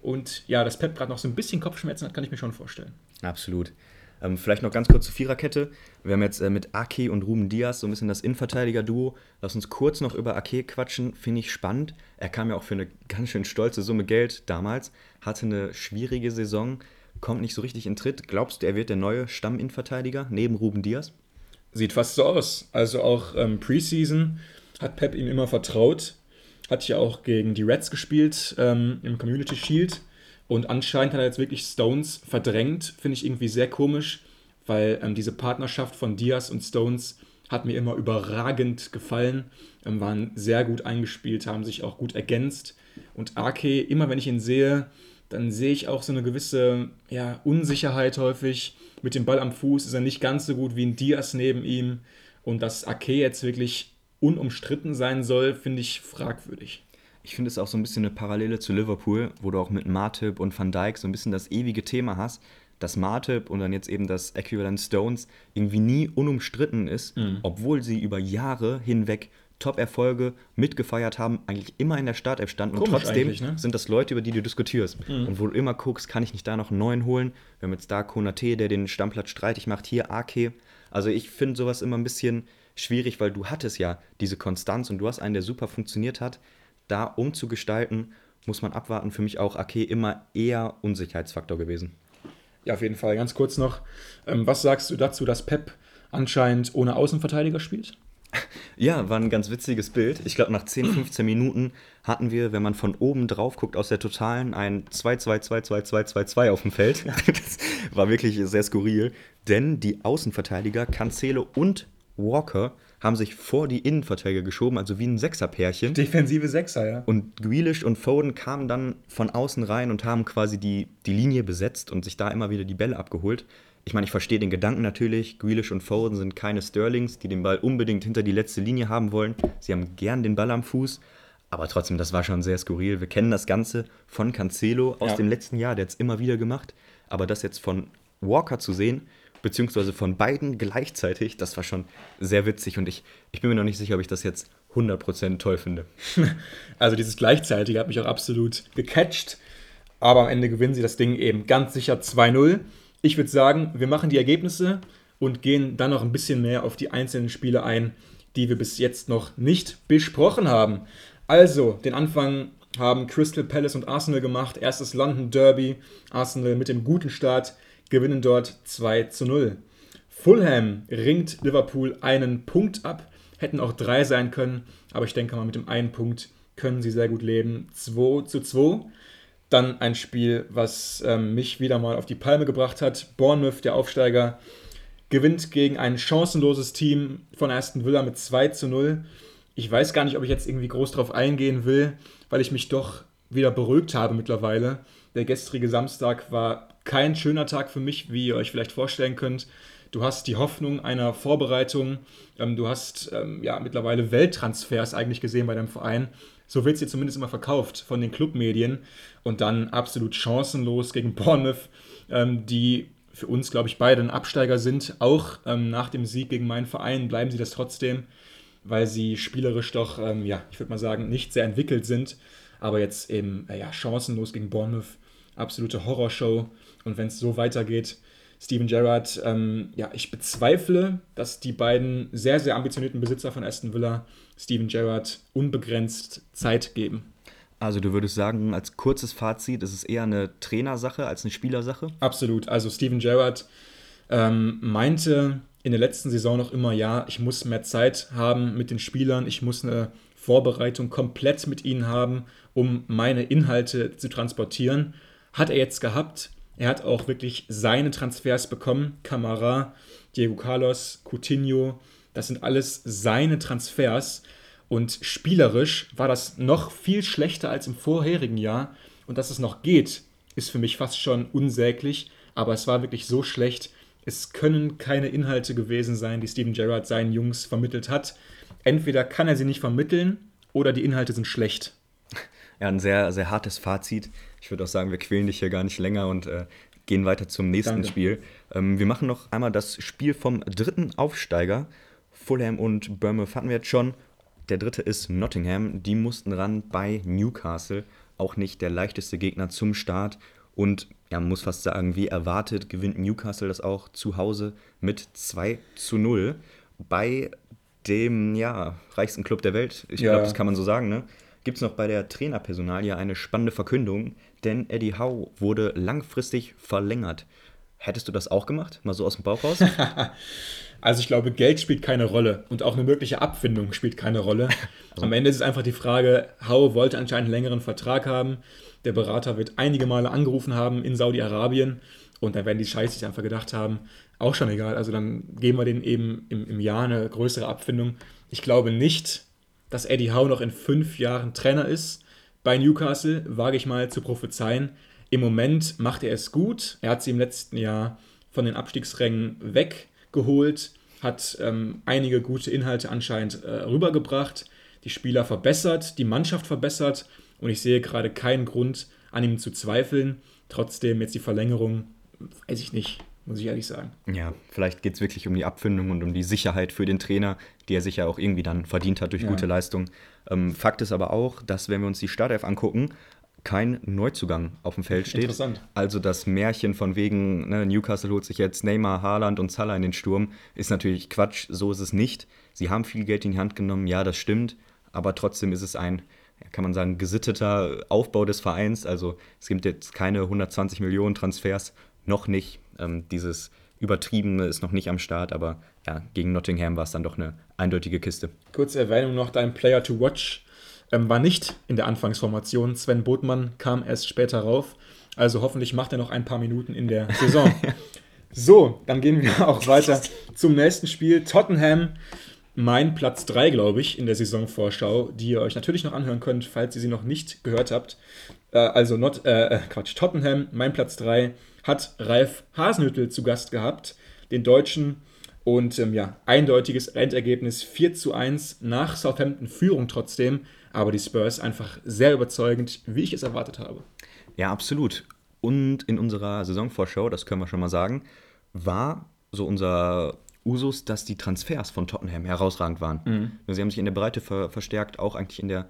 Und ja, dass Pep gerade noch so ein bisschen Kopfschmerzen hat, kann ich mir schon vorstellen. Absolut. Ähm, vielleicht noch ganz kurz zur Viererkette. Wir haben jetzt äh, mit Ake und Ruben Diaz so ein bisschen das Innenverteidiger-Duo. Lass uns kurz noch über Ake quatschen. Finde ich spannend. Er kam ja auch für eine ganz schön stolze Summe Geld damals. Hatte eine schwierige Saison kommt nicht so richtig in Tritt. Glaubst du, er wird der neue Stamm-Innenverteidiger neben Ruben Diaz? Sieht fast so aus. Also auch ähm, Preseason hat Pep ihm immer vertraut. Hat ja auch gegen die Reds gespielt ähm, im Community Shield. Und anscheinend hat er jetzt wirklich Stones verdrängt. Finde ich irgendwie sehr komisch, weil ähm, diese Partnerschaft von Diaz und Stones hat mir immer überragend gefallen. Ähm, waren sehr gut eingespielt, haben sich auch gut ergänzt. Und Ake, immer wenn ich ihn sehe, dann sehe ich auch so eine gewisse ja, Unsicherheit häufig. Mit dem Ball am Fuß ist er nicht ganz so gut wie ein Diaz neben ihm. Und dass Ake jetzt wirklich unumstritten sein soll, finde ich fragwürdig. Ich finde es auch so ein bisschen eine Parallele zu Liverpool, wo du auch mit Martip und Van Dijk so ein bisschen das ewige Thema hast, dass Martip und dann jetzt eben das Equivalent Stones irgendwie nie unumstritten ist, mhm. obwohl sie über Jahre hinweg Top-Erfolge mitgefeiert haben, eigentlich immer in der Startelf standen Komisch und trotzdem ne? sind das Leute, über die du diskutierst. Mhm. Und wo du immer guckst, kann ich nicht da noch einen neuen holen? Wir haben jetzt da Konate, der den Stammplatz streitig macht, hier Ake. Also ich finde sowas immer ein bisschen schwierig, weil du hattest ja diese Konstanz und du hast einen, der super funktioniert hat. Da umzugestalten, muss man abwarten. Für mich auch Ake immer eher Unsicherheitsfaktor gewesen. Ja, auf jeden Fall. Ganz kurz noch, ähm, was sagst du dazu, dass Pep anscheinend ohne Außenverteidiger spielt? Ja, war ein ganz witziges Bild. Ich glaube, nach 10, 15 Minuten hatten wir, wenn man von oben drauf guckt, aus der Totalen ein 2-2-2-2-2-2-2 auf dem Feld. Das war wirklich sehr skurril, denn die Außenverteidiger Cancelo und Walker haben sich vor die Innenverteidiger geschoben, also wie ein Sechserpärchen. Defensive Sechser, ja. Und Grealish und Foden kamen dann von außen rein und haben quasi die, die Linie besetzt und sich da immer wieder die Bälle abgeholt ich meine, ich verstehe den Gedanken natürlich. Grealish und Foden sind keine Sterlings, die den Ball unbedingt hinter die letzte Linie haben wollen. Sie haben gern den Ball am Fuß. Aber trotzdem, das war schon sehr skurril. Wir kennen das Ganze von Cancelo aus ja. dem letzten Jahr, der hat es immer wieder gemacht. Aber das jetzt von Walker zu sehen, beziehungsweise von beiden gleichzeitig, das war schon sehr witzig. Und ich, ich bin mir noch nicht sicher, ob ich das jetzt 100% toll finde. Also dieses Gleichzeitige hat mich auch absolut gecatcht. Aber am Ende gewinnen sie das Ding eben ganz sicher 2-0. Ich würde sagen, wir machen die Ergebnisse und gehen dann noch ein bisschen mehr auf die einzelnen Spiele ein, die wir bis jetzt noch nicht besprochen haben. Also, den Anfang haben Crystal Palace und Arsenal gemacht. Erstes London Derby. Arsenal mit dem guten Start gewinnen dort 2 zu 0. Fulham ringt Liverpool einen Punkt ab. Hätten auch drei sein können, aber ich denke mal, mit dem einen Punkt können sie sehr gut leben. 2 zu 2. Dann ein Spiel, was ähm, mich wieder mal auf die Palme gebracht hat. Bournemouth, der Aufsteiger, gewinnt gegen ein chancenloses Team von Aston Villa mit 2 zu 0. Ich weiß gar nicht, ob ich jetzt irgendwie groß drauf eingehen will, weil ich mich doch wieder beruhigt habe mittlerweile. Der gestrige Samstag war kein schöner Tag für mich, wie ihr euch vielleicht vorstellen könnt. Du hast die Hoffnung einer Vorbereitung. Ähm, du hast ähm, ja mittlerweile Welttransfers eigentlich gesehen bei deinem Verein. So wird dir zumindest immer verkauft von den Clubmedien. Und dann absolut chancenlos gegen Bournemouth, ähm, die für uns, glaube ich, beide ein Absteiger sind. Auch ähm, nach dem Sieg gegen meinen Verein bleiben sie das trotzdem, weil sie spielerisch doch, ähm, ja, ich würde mal sagen, nicht sehr entwickelt sind. Aber jetzt eben, äh, ja, chancenlos gegen Bournemouth. Absolute Horrorshow. Und wenn es so weitergeht, Steven Gerrard, ähm, ja, ich bezweifle, dass die beiden sehr, sehr ambitionierten Besitzer von Aston Villa Steven Gerrard unbegrenzt Zeit geben. Also du würdest sagen, als kurzes Fazit, ist es eher eine Trainersache als eine Spielersache? Absolut. Also Steven Gerrard ähm, meinte in der letzten Saison noch immer, ja, ich muss mehr Zeit haben mit den Spielern, ich muss eine Vorbereitung komplett mit ihnen haben, um meine Inhalte zu transportieren. Hat er jetzt gehabt. Er hat auch wirklich seine Transfers bekommen. Camara, Diego Carlos, Coutinho, das sind alles seine Transfers. Und spielerisch war das noch viel schlechter als im vorherigen Jahr. Und dass es noch geht, ist für mich fast schon unsäglich. Aber es war wirklich so schlecht. Es können keine Inhalte gewesen sein, die Steven Gerrard seinen Jungs vermittelt hat. Entweder kann er sie nicht vermitteln oder die Inhalte sind schlecht. Ja, ein sehr, sehr hartes Fazit. Ich würde auch sagen, wir quälen dich hier gar nicht länger und äh, gehen weiter zum nächsten Danke. Spiel. Ähm, wir machen noch einmal das Spiel vom dritten Aufsteiger. Fulham und Bournemouth hatten wir jetzt schon. Der dritte ist Nottingham. Die mussten ran bei Newcastle. Auch nicht der leichteste Gegner zum Start. Und ja, man muss fast sagen, wie erwartet, gewinnt Newcastle das auch zu Hause mit 2 zu 0 bei dem ja, reichsten Club der Welt. Ich ja. glaube, das kann man so sagen. Ne? Gibt es noch bei der Trainerpersonalie eine spannende Verkündung, denn Eddie Howe wurde langfristig verlängert. Hättest du das auch gemacht? Mal so aus dem Bauch raus? Also ich glaube, Geld spielt keine Rolle und auch eine mögliche Abfindung spielt keine Rolle. Am Ende ist es einfach die Frage, Hau wollte anscheinend einen längeren Vertrag haben. Der Berater wird einige Male angerufen haben in Saudi-Arabien und dann werden die Scheiß sich einfach gedacht haben, auch schon egal, also dann geben wir denen eben im, im Jahr eine größere Abfindung. Ich glaube nicht, dass Eddie Howe noch in fünf Jahren Trainer ist. Bei Newcastle wage ich mal zu prophezeien. Im Moment macht er es gut. Er hat sie im letzten Jahr von den Abstiegsrängen weg geholt, hat ähm, einige gute Inhalte anscheinend äh, rübergebracht, die Spieler verbessert, die Mannschaft verbessert und ich sehe gerade keinen Grund, an ihm zu zweifeln. Trotzdem jetzt die Verlängerung weiß ich nicht, muss ich ehrlich sagen. Ja, vielleicht geht es wirklich um die Abfindung und um die Sicherheit für den Trainer, die er sich ja auch irgendwie dann verdient hat durch Ja. gute Leistung. Ähm, Fakt ist aber auch, dass wenn wir uns die Startelf angucken, kein Neuzugang auf dem Feld steht. Interessant. Also das Märchen von wegen, ne, Newcastle holt sich jetzt Neymar, Haaland und Salah in den Sturm, ist natürlich Quatsch, so ist es nicht. Sie haben viel Geld in die Hand genommen, ja, das stimmt, aber trotzdem ist es ein, kann man sagen, gesitteter Aufbau des Vereins. Also es gibt jetzt keine 120 Millionen Transfers, noch nicht. Ähm, dieses Übertriebene ist noch nicht am Start, aber ja, gegen Nottingham war es dann doch eine eindeutige Kiste. Kurze Erwähnung noch, dein Player to watch ähm, war nicht in der Anfangsformation. Sven Botmann kam erst später rauf. Also hoffentlich macht er noch ein paar Minuten in der Saison. so, dann gehen wir auch weiter zum nächsten Spiel. Tottenham, mein Platz 3, glaube ich, in der Saisonvorschau, die ihr euch natürlich noch anhören könnt, falls ihr sie noch nicht gehört habt. Äh, also not, äh, Quatsch, Tottenham, mein Platz 3, hat Ralf Hasenhüttl zu Gast gehabt, den Deutschen. Und ähm, ja, eindeutiges Endergebnis 4 zu 1 nach Southampton Führung trotzdem. Aber die Spurs einfach sehr überzeugend, wie ich es erwartet habe. Ja, absolut. Und in unserer Saisonvorschau, das können wir schon mal sagen, war so unser Usus, dass die Transfers von Tottenham herausragend waren. Sie haben sich in der Breite ver verstärkt, auch eigentlich in der,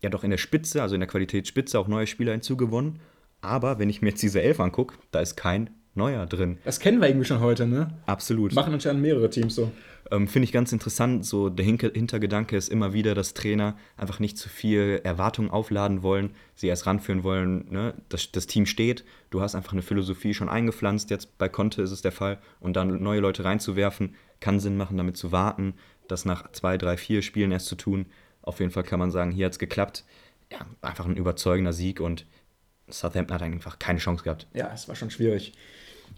ja doch in der Spitze, also in der Qualitätsspitze auch neue Spieler hinzugewonnen. Aber wenn ich mir jetzt diese Elf angucke, da ist kein neuer drin. Das kennen wir irgendwie schon heute, ne? Absolut. Machen anscheinend mehrere Teams so. Ähm, Finde ich ganz interessant. So der Hintergedanke ist immer wieder, dass Trainer einfach nicht zu viel Erwartungen aufladen wollen, sie erst ranführen wollen. Ne? Das, das Team steht, du hast einfach eine Philosophie schon eingepflanzt. Jetzt bei Conte ist es der Fall. Und dann neue Leute reinzuwerfen, kann Sinn machen, damit zu warten, das nach zwei, drei, vier Spielen erst zu tun. Auf jeden Fall kann man sagen, hier hat es geklappt. Ja, einfach ein überzeugender Sieg und Southampton hat einfach keine Chance gehabt. Ja, es war schon schwierig.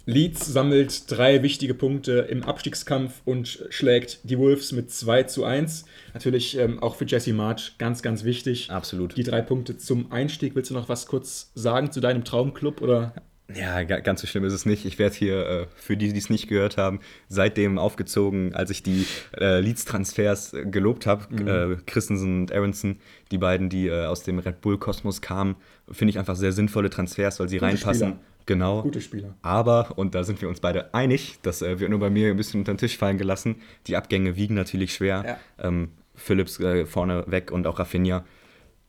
Leeds sammelt drei wichtige Punkte im Abstiegskampf und schlägt die Wolves mit 2 zu 1. Natürlich ähm, auch für Jesse March ganz, ganz wichtig. Absolut. Die drei Punkte zum Einstieg. Willst du noch was kurz sagen zu deinem Traumclub? Oder? Ja, ga- ganz so schlimm ist es nicht. Ich werde hier, äh, für die, die es nicht gehört haben, seitdem aufgezogen, als ich die äh, Leeds-Transfers äh, gelobt habe. Äh, Christensen und Aronson, die beiden, die äh, aus dem Red Bull-Kosmos kamen, finde ich einfach sehr sinnvolle Transfers, weil sie Gute reinpassen. Spieler. Genau. Gute Spieler. Aber, und da sind wir uns beide einig, das äh, wird nur bei mir ein bisschen unter den Tisch fallen gelassen, die Abgänge wiegen natürlich schwer. Ja. Ähm, Phillips äh, vorne weg und auch Rafinha.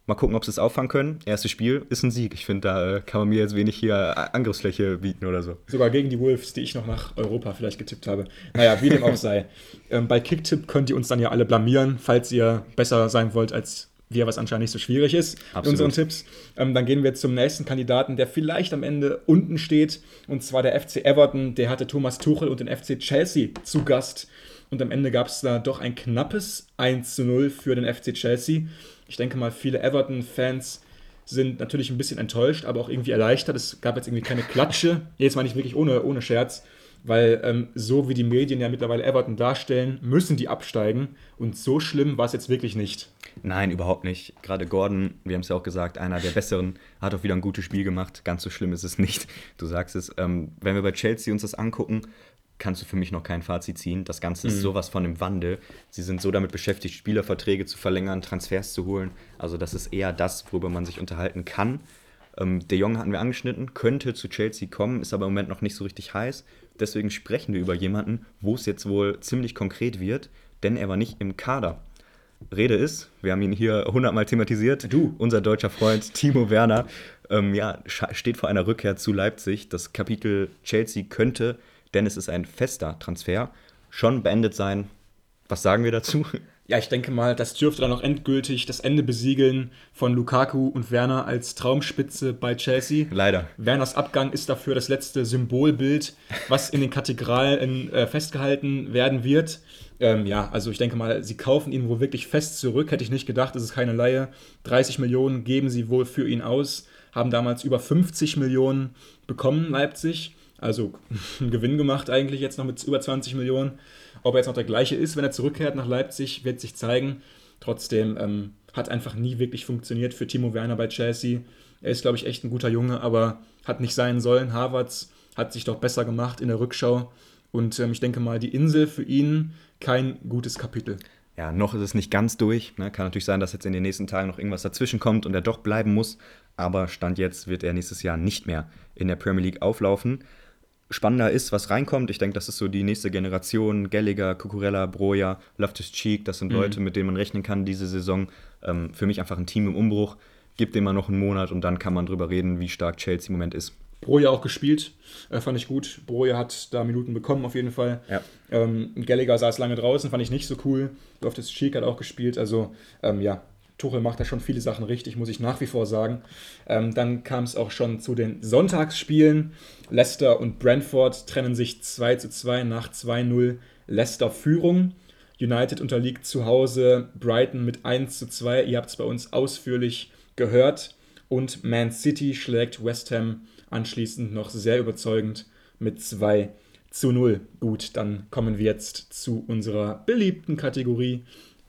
Mal gucken, ob sie es auffangen können. Erstes Spiel ist ein Sieg. Ich finde, da äh, kann man mir jetzt wenig hier äh, Angriffsfläche bieten oder so. Sogar gegen die Wolves, die ich noch nach Europa vielleicht getippt habe. Naja, wie dem auch sei. Ähm, bei Kicktipp könnt ihr uns dann ja alle blamieren, falls ihr besser sein wollt als wir, was anscheinend nicht so schwierig ist mit Absolut. unseren Tipps. Ähm, dann gehen wir zum nächsten Kandidaten, der vielleicht am Ende unten steht. Und zwar der FC Everton. Der hatte Thomas Tuchel und den FC Chelsea zu Gast. Und am Ende gab es da doch ein knappes 1 zu 0 für den FC Chelsea. Ich denke mal, viele Everton-Fans sind natürlich ein bisschen enttäuscht, aber auch irgendwie erleichtert. Es gab jetzt irgendwie keine Klatsche. Jetzt meine ich wirklich ohne, ohne Scherz, weil ähm, so wie die Medien ja mittlerweile Everton darstellen, müssen die absteigen. Und so schlimm war es jetzt wirklich nicht. Nein, überhaupt nicht. Gerade Gordon, wir haben es ja auch gesagt, einer der besseren, hat auch wieder ein gutes Spiel gemacht. Ganz so schlimm ist es nicht. Du sagst es. Ähm, wenn wir bei Chelsea uns das angucken, kannst du für mich noch kein Fazit ziehen. Das Ganze ist sowas von im Wandel. Sie sind so damit beschäftigt, Spielerverträge zu verlängern, Transfers zu holen. Also das ist eher das, worüber man sich unterhalten kann. Ähm, De Jong hatten wir angeschnitten, könnte zu Chelsea kommen, ist aber im Moment noch nicht so richtig heiß. Deswegen sprechen wir über jemanden, wo es jetzt wohl ziemlich konkret wird, denn er war nicht im Kader. Rede ist, wir haben ihn hier hundertmal thematisiert, Du. unser deutscher Freund Timo Werner, ähm, ja, steht vor einer Rückkehr zu Leipzig. Das Kapitel Chelsea könnte, denn es ist ein fester Transfer, schon beendet sein. Was sagen wir dazu? Ja, ich denke mal, das dürfte dann auch endgültig das Ende besiegeln von Lukaku und Werner als Traumspitze bei Chelsea. Leider. Werners Abgang ist dafür das letzte Symbolbild, was in den Kathedralen äh, festgehalten werden wird. Ähm, ja, also ich denke mal, sie kaufen ihn wohl wirklich fest zurück. Hätte ich nicht gedacht, es ist keine Laie. 30 Millionen geben sie wohl für ihn aus. Haben damals über 50 Millionen bekommen, Leipzig. Also einen Gewinn gemacht eigentlich jetzt noch mit über 20 Millionen. Ob er jetzt noch der gleiche ist, wenn er zurückkehrt nach Leipzig, wird sich zeigen. Trotzdem ähm, hat einfach nie wirklich funktioniert für Timo Werner bei Chelsea. Er ist, glaube ich, echt ein guter Junge, aber hat nicht sein sollen. Harvards hat sich doch besser gemacht in der Rückschau. Und ähm, ich denke mal, die Insel für ihn kein gutes Kapitel. Ja, noch ist es nicht ganz durch. Ne? Kann natürlich sein, dass jetzt in den nächsten Tagen noch irgendwas dazwischen kommt und er doch bleiben muss. Aber Stand jetzt wird er nächstes Jahr nicht mehr in der Premier League auflaufen. Spannender ist, was reinkommt. Ich denke, das ist so die nächste Generation. Gallagher, Cucurella, Broja, Loftus Cheek, das sind mhm. Leute, mit denen man rechnen kann diese Saison. Ähm, für mich einfach ein Team im Umbruch. Gibt dem mal noch einen Monat und dann kann man drüber reden, wie stark Chelsea im Moment ist. Broja auch gespielt, äh, fand ich gut. Broja hat da Minuten bekommen auf jeden Fall. Ja. Ähm, Gallagher saß lange draußen, fand ich nicht so cool. Loftus Cheek hat auch gespielt, also ähm, ja, Tuchel macht da schon viele Sachen richtig, muss ich nach wie vor sagen. Ähm, dann kam es auch schon zu den Sonntagsspielen. Leicester und Brentford trennen sich 2 zu 2 nach 2-0 Leicester Führung. United unterliegt zu Hause Brighton mit 1 zu 2. Ihr habt es bei uns ausführlich gehört. Und Man City schlägt West Ham anschließend noch sehr überzeugend mit 2 zu 0. Gut, dann kommen wir jetzt zu unserer beliebten Kategorie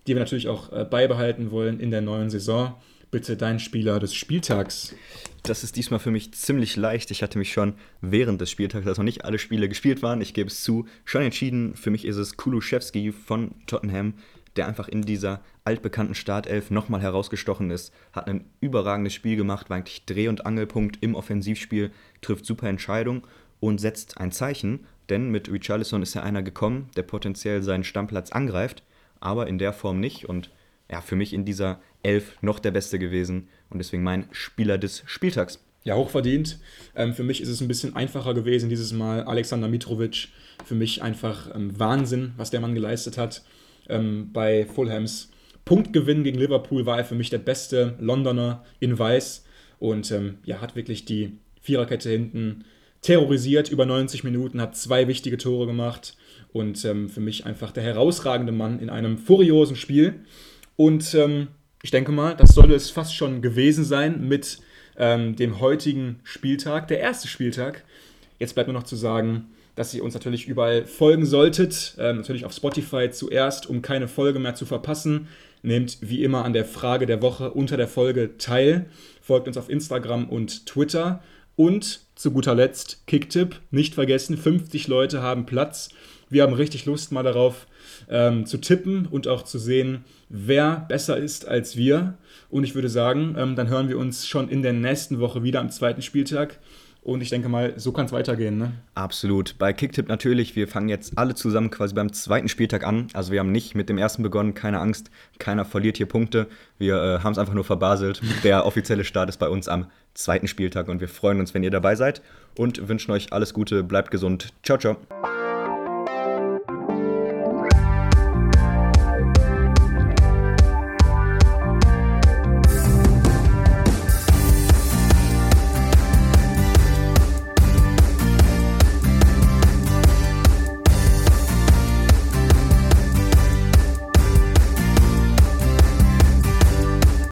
die wir natürlich auch äh, beibehalten wollen in der neuen Saison. Bitte dein Spieler des Spieltags. Das ist diesmal für mich ziemlich leicht. Ich hatte mich schon während des Spieltags, als noch nicht alle Spiele gespielt waren, ich gebe es zu, schon entschieden. Für mich ist es Kuluszewski von Tottenham, der einfach in dieser altbekannten Startelf nochmal herausgestochen ist. Hat ein überragendes Spiel gemacht, war eigentlich Dreh- und Angelpunkt im Offensivspiel, trifft super Entscheidungen und setzt ein Zeichen, denn mit Richarlison ist ja einer gekommen, der potenziell seinen Stammplatz angreift aber in der Form nicht. Und ja, für mich in dieser Elf noch der Beste gewesen und deswegen mein Spieler des Spieltags. Ja, hochverdient. Ähm, für mich ist es ein bisschen einfacher gewesen dieses Mal. Alexander Mitrovic, für mich einfach ähm, Wahnsinn, was der Mann geleistet hat. Ähm, bei Fulhams Punktgewinn gegen Liverpool war er für mich der beste Londoner in Weiß und ähm, ja, hat wirklich die Viererkette hinten terrorisiert über 90 Minuten, hat zwei wichtige Tore gemacht und ähm, für mich einfach der herausragende Mann in einem furiosen Spiel. Und ähm, ich denke mal, das soll es fast schon gewesen sein mit ähm, dem heutigen Spieltag, der erste Spieltag. Jetzt bleibt nur noch zu sagen, dass ihr uns natürlich überall folgen solltet. Ähm, natürlich auf Spotify zuerst, um keine Folge mehr zu verpassen. Nehmt wie immer an der Frage der Woche unter der Folge teil. Folgt uns auf Instagram und Twitter. Und zu guter Letzt, Kicktipp, nicht vergessen, 50 Leute haben Platz wir haben richtig Lust mal darauf ähm, zu tippen und auch zu sehen, wer besser ist als wir. Und ich würde sagen, ähm, dann hören wir uns schon in der nächsten Woche wieder am zweiten Spieltag. Und ich denke mal, so kann es weitergehen. Ne? Absolut. Bei Kicktip natürlich, wir fangen jetzt alle zusammen quasi beim zweiten Spieltag an. Also wir haben nicht mit dem ersten begonnen, keine Angst, keiner verliert hier Punkte. Wir äh, haben es einfach nur verbaselt. Der offizielle Start ist bei uns am zweiten Spieltag und wir freuen uns, wenn ihr dabei seid und wünschen euch alles Gute, bleibt gesund. Ciao, ciao.